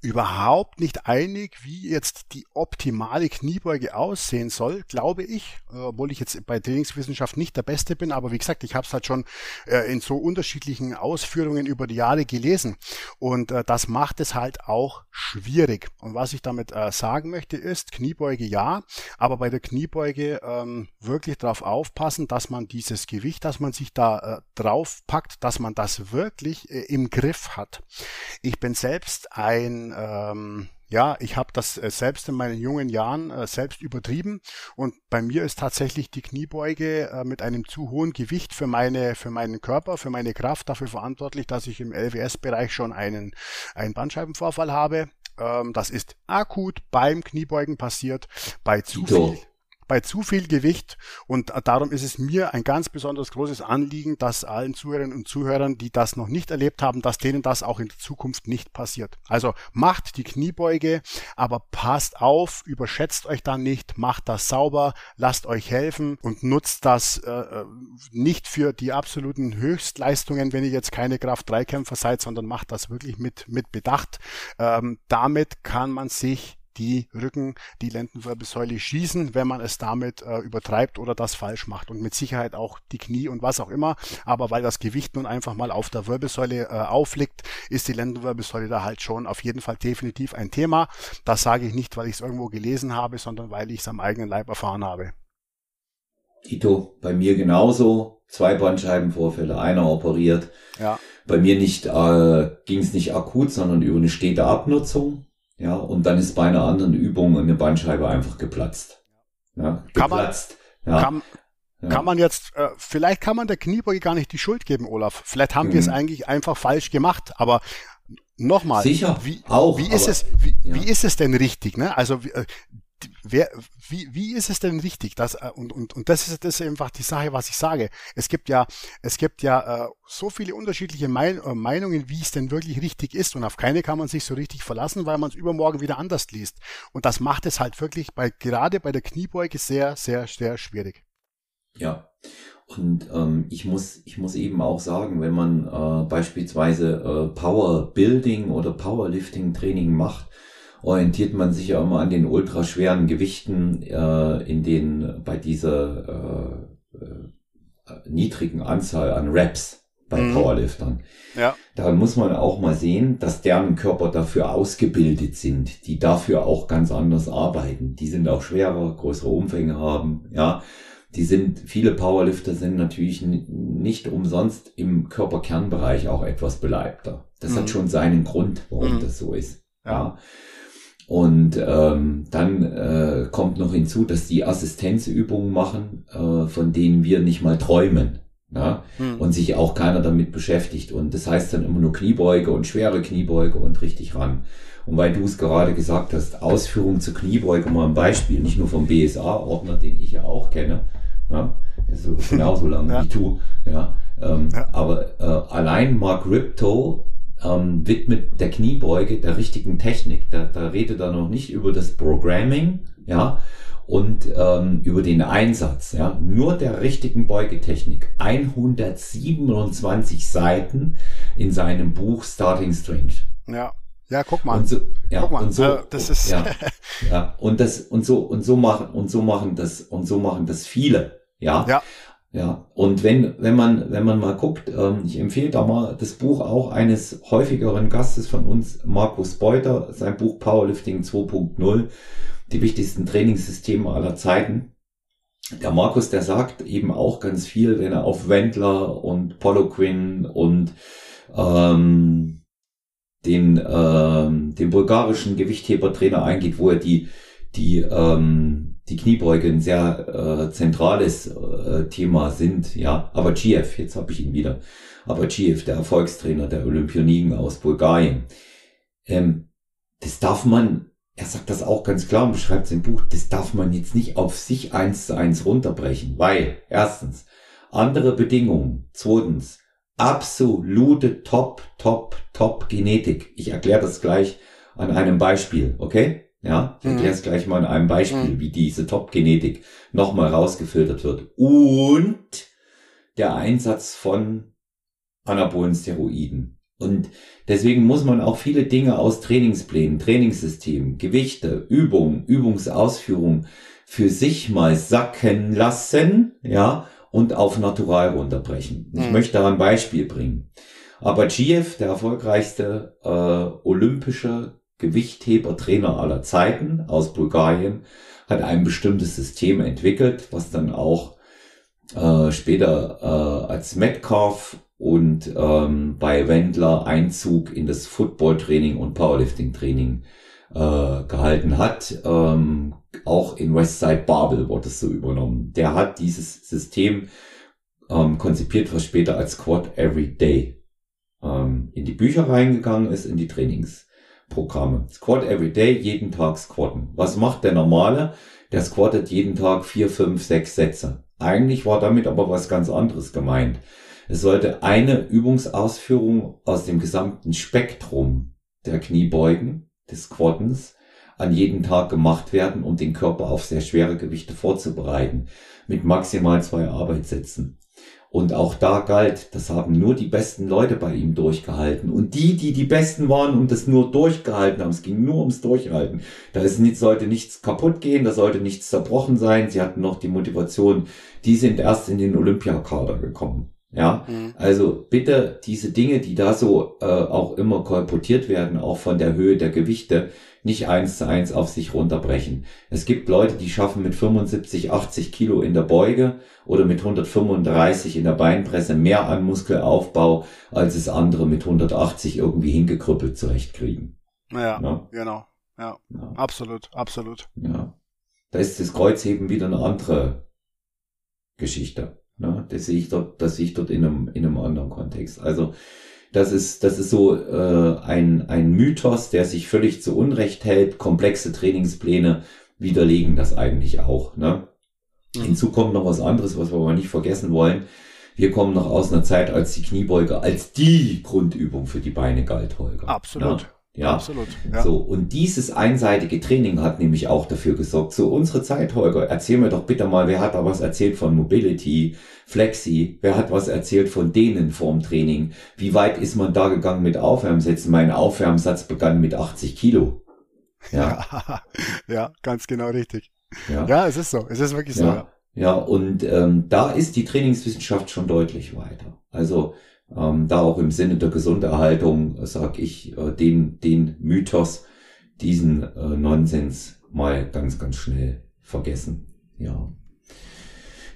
überhaupt nicht einig, wie jetzt die optimale Kniebeuge aussehen soll, glaube ich, obwohl ich jetzt bei Trainingswissenschaft nicht der Beste bin, aber wie gesagt, ich habe es halt schon äh, in so unterschiedlichen Ausführungen über die Jahre gelesen und äh, das macht es halt auch schwierig. Und was ich damit äh, sagen möchte ist, Kniebeuge ja, aber bei der Kniebeuge ähm, wirklich darauf aufpassen, dass man dieses Gewicht, das man sich da drauf packt, dass man das wirklich im Griff hat. Ich bin selbst ein ähm, ja, ich habe das äh, selbst in meinen jungen Jahren äh, selbst übertrieben und bei mir ist tatsächlich die Kniebeuge äh, mit einem zu hohen Gewicht für meine für meinen Körper, für meine Kraft dafür verantwortlich, dass ich im LWS-Bereich schon einen einen Bandscheibenvorfall habe. Ähm, das ist akut beim Kniebeugen passiert, bei zu viel bei zu viel Gewicht und darum ist es mir ein ganz besonders großes Anliegen, dass allen Zuhörerinnen und Zuhörern, die das noch nicht erlebt haben, dass denen das auch in der Zukunft nicht passiert. Also macht die Kniebeuge, aber passt auf, überschätzt euch da nicht, macht das sauber, lasst euch helfen und nutzt das äh, äh nicht für die absoluten Höchstleistungen, wenn ihr jetzt keine Kraft-3-Kämpfer seid, sondern macht das wirklich mit, mit Bedacht. Ähm, damit kann man sich die Rücken, die Lendenwirbelsäule schießen, wenn man es damit äh, übertreibt oder das falsch macht. Und mit Sicherheit auch die Knie und was auch immer. Aber weil das Gewicht nun einfach mal auf der Wirbelsäule äh, aufliegt, ist die Lendenwirbelsäule da halt schon auf jeden Fall definitiv ein Thema. Das sage ich nicht, weil ich es irgendwo gelesen habe, sondern weil ich es am eigenen Leib erfahren habe. Tito, bei mir genauso. Zwei Bandscheibenvorfälle, einer operiert. Ja. Bei mir nicht äh, ging es nicht akut, sondern über eine stete Abnutzung. Ja, und dann ist bei einer anderen Übung eine Bandscheibe einfach geplatzt. Ja, geplatzt. Kann man, ja. Kann, ja. kann man jetzt, äh, vielleicht kann man der Kniebeuge gar nicht die Schuld geben, Olaf. Vielleicht haben mhm. wir es eigentlich einfach falsch gemacht, aber nochmal. Sicher. Wie, auch, wie ist aber, es, wie, ja. wie ist es denn richtig, ne? Also, äh, wer, wie, wie ist es denn richtig? Das, äh, und, und, und das ist, das einfach die Sache, was ich sage. Es gibt ja, es gibt ja äh, so viele unterschiedliche äh, Meinungen, wie es denn wirklich richtig ist. Und auf keine kann man sich so richtig verlassen, weil man es übermorgen wieder anders liest. Und das macht es halt wirklich bei, gerade bei der Kniebeuge sehr, sehr, sehr schwierig. Ja. Und ähm, ich muss ich muss eben auch sagen, wenn man äh, beispielsweise äh, Power Building oder Powerlifting Training macht, orientiert man sich ja immer an den ultraschweren Gewichten, äh, in den bei dieser äh, äh, niedrigen Anzahl an Reps bei mhm. Powerliftern. Ja. Da muss man auch mal sehen, dass deren Körper dafür ausgebildet sind, die dafür auch ganz anders arbeiten. Die sind auch schwerer, größere Umfänge haben, ja die sind, viele Powerlifter sind natürlich nicht umsonst im Körperkernbereich auch etwas beleibter. Das mhm. hat schon seinen Grund, warum mhm. das so ist. Ja. ja. Und ähm, dann äh, kommt noch hinzu, dass die Assistenzübungen machen, äh, von denen wir nicht mal träumen. Ja? Hm. Und sich auch keiner damit beschäftigt. Und das heißt dann immer nur Kniebeuge und schwere Kniebeuge und richtig ran. Und weil du es gerade gesagt hast, Ausführung zur Kniebeuge mal ein Beispiel, nicht nur vom BSA-Ordner, den ich ja auch kenne, ja, also genauso lange ja. wie du, ja, ähm, ja. aber äh, allein Mark Ripto ähm, widmet der Kniebeuge der richtigen Technik. Da, da redet er noch nicht über das Programming, ja, und ähm, über den Einsatz, ja, nur der richtigen Beugetechnik. 127 Seiten in seinem Buch Starting Strength. Ja. Ja, guck mal. Und so, ja, guck mal. Und so, äh, das ist ja, ja, und das und so und so machen und so machen das und so machen das viele, ja. Ja. Ja, und wenn, wenn man, wenn man mal guckt, ähm, ich empfehle da mal das Buch auch eines häufigeren Gastes von uns, Markus Beuter, sein Buch Powerlifting 2.0, die wichtigsten Trainingssysteme aller Zeiten. Der Markus, der sagt eben auch ganz viel, wenn er auf Wendler und Polo Quinn und ähm, den, ähm, den bulgarischen Gewichthebertrainer eingeht, wo er die, die ähm, die Kniebeuge ein sehr äh, zentrales äh, Thema sind. Ja, aber Giev, jetzt habe ich ihn wieder. Aber Giev, der Erfolgstrainer der Olympioniken aus Bulgarien. Ähm, das darf man, er sagt das auch ganz klar und beschreibt sein Buch, das darf man jetzt nicht auf sich eins zu eins runterbrechen, weil erstens andere Bedingungen, zweitens absolute Top, Top, Top Genetik. Ich erkläre das gleich an einem Beispiel, okay? Ja, ich erkläre es mhm. gleich mal in einem Beispiel, mhm. wie diese Top-Genetik nochmal rausgefiltert wird. Und der Einsatz von anabolen Steroiden. Und deswegen muss man auch viele Dinge aus Trainingsplänen, Trainingssystemen, Gewichte, Übungen, Übungsausführung für sich mal sacken lassen, ja, und auf Natural runterbrechen. Ich mhm. möchte da ein Beispiel bringen. Aber Giev, der erfolgreichste äh, olympische Gewichtheber-Trainer aller Zeiten aus Bulgarien, hat ein bestimmtes System entwickelt, was dann auch äh, später äh, als Metcalf und ähm, bei Wendler Einzug in das Football-Training und Powerlifting-Training äh, gehalten hat. Ähm, auch in Westside Babel wurde es so übernommen. Der hat dieses System ähm, konzipiert, was später als Squat Every Day ähm, in die Bücher reingegangen ist, in die Trainings. Programme. Squat every day, jeden Tag squatten. Was macht der Normale? Der squattet jeden Tag vier, fünf, sechs Sätze. Eigentlich war damit aber was ganz anderes gemeint. Es sollte eine Übungsausführung aus dem gesamten Spektrum der Kniebeugen, des Squattens, an jeden Tag gemacht werden, um den Körper auf sehr schwere Gewichte vorzubereiten, mit maximal zwei Arbeitssätzen. Und auch da galt, das haben nur die besten Leute bei ihm durchgehalten. Und die, die die Besten waren und das nur durchgehalten haben, es ging nur ums Durchhalten. Da ist nicht, sollte nichts kaputt gehen, da sollte nichts zerbrochen sein. Sie hatten noch die Motivation. Die sind erst in den Olympiakader gekommen. Ja, mhm. also bitte diese Dinge, die da so äh, auch immer kolportiert werden, auch von der Höhe der Gewichte, nicht eins zu eins auf sich runterbrechen. Es gibt Leute, die schaffen mit 75, 80 Kilo in der Beuge oder mit 135 in der Beinpresse mehr an Muskelaufbau, als es andere mit 180 irgendwie hingekrüppelt zurechtkriegen. Ja, ja? genau. Ja, ja, absolut, absolut. Ja. Da ist das Kreuzheben wieder eine andere Geschichte. Ne? Das sehe ich dort, das sehe ich dort in einem, in einem anderen Kontext. Also, das ist, das ist so äh, ein, ein Mythos, der sich völlig zu Unrecht hält. Komplexe Trainingspläne widerlegen das eigentlich auch. Ne? Mhm. Hinzu kommt noch was anderes, was wir aber nicht vergessen wollen. Wir kommen noch aus einer Zeit, als die Kniebeuge als die Grundübung für die Beine galt, Holger. Absolut. Ja? Ja, absolut. Ja. So, und dieses einseitige Training hat nämlich auch dafür gesorgt. So, unsere Zeit, Holger, erzähl mir doch bitte mal, wer hat da was erzählt von Mobility, Flexi, wer hat was erzählt von denen vorm Training? Wie weit ist man da gegangen mit Aufwärmsätzen? Mein Aufwärmsatz begann mit 80 Kilo. Ja, ja, ganz genau richtig. Ja. ja, es ist so, es ist wirklich ja. so. Ja, ja und ähm, da ist die Trainingswissenschaft schon deutlich weiter. Also ähm, da auch im Sinne der Gesunderhaltung äh, sag ich äh, den, den Mythos, diesen äh, Nonsens mal ganz, ganz schnell vergessen. Ja.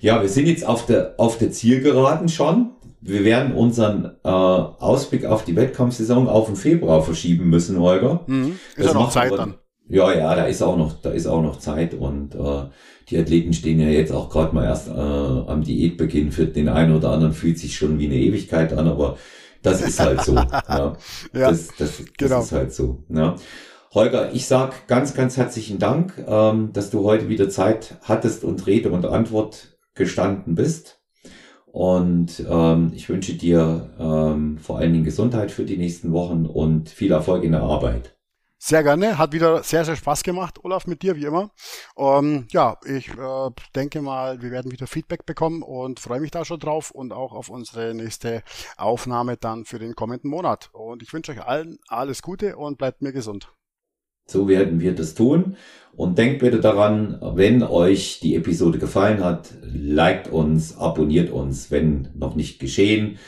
Ja, wir sind jetzt auf der, auf der Zielgeraden schon. Wir werden unseren äh, Ausblick auf die Wettkampfsaison auf den Februar verschieben müssen, Holger. Mhm. Ist ja noch Zeit dann. Ja, ja, da ist auch noch, da ist auch noch Zeit und äh, die Athleten stehen ja jetzt auch gerade mal erst äh, am Diätbeginn. Für den einen oder anderen fühlt sich schon wie eine Ewigkeit an, aber das ist halt so. ja. ja. Das, das, das genau. ist halt so. Ja. Holger, ich sag ganz, ganz herzlichen Dank, ähm, dass du heute wieder Zeit hattest und Rede und Antwort gestanden bist. Und ähm, ich wünsche dir ähm, vor allen Dingen Gesundheit für die nächsten Wochen und viel Erfolg in der Arbeit. Sehr gerne, hat wieder sehr, sehr Spaß gemacht, Olaf, mit dir, wie immer. Ähm, ja, ich äh, denke mal, wir werden wieder Feedback bekommen und freue mich da schon drauf und auch auf unsere nächste Aufnahme dann für den kommenden Monat. Und ich wünsche euch allen alles Gute und bleibt mir gesund. So werden wir das tun. Und denkt bitte daran, wenn euch die Episode gefallen hat, liked uns, abonniert uns, wenn noch nicht geschehen.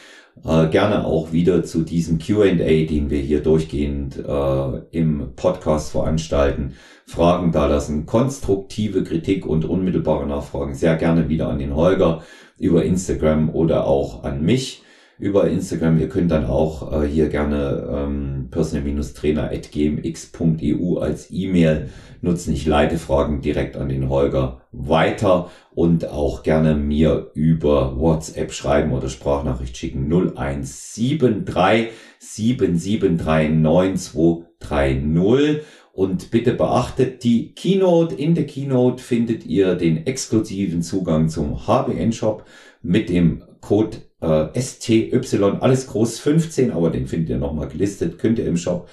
Äh, gerne auch wieder zu diesem QA, den wir hier durchgehend äh, im Podcast veranstalten. Fragen da lassen, konstruktive Kritik und unmittelbare Nachfragen sehr gerne wieder an den Holger über Instagram oder auch an mich über Instagram. Ihr könnt dann auch äh, hier gerne ähm, personal-trainer.gmx.eu als E-Mail nutzen. Ich leite Fragen direkt an den Holger weiter und auch gerne mir über WhatsApp schreiben oder Sprachnachricht schicken 0173 773 9230 und bitte beachtet die Keynote. In der Keynote findet ihr den exklusiven Zugang zum HBN Shop mit dem Code äh, STY, alles groß 15, aber den findet ihr nochmal gelistet, könnt ihr im Shop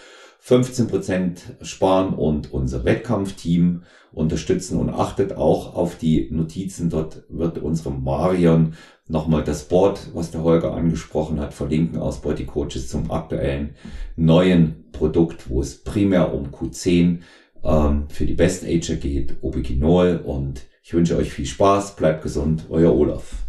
15% sparen und unser Wettkampfteam unterstützen und achtet auch auf die Notizen. Dort wird unserem Marion nochmal das Board, was der Holger angesprochen hat, verlinken aus Body Coaches zum aktuellen neuen Produkt, wo es primär um Q10 ähm, für die Best Ager geht, Obiginol und ich wünsche euch viel Spaß, bleibt gesund, euer Olaf.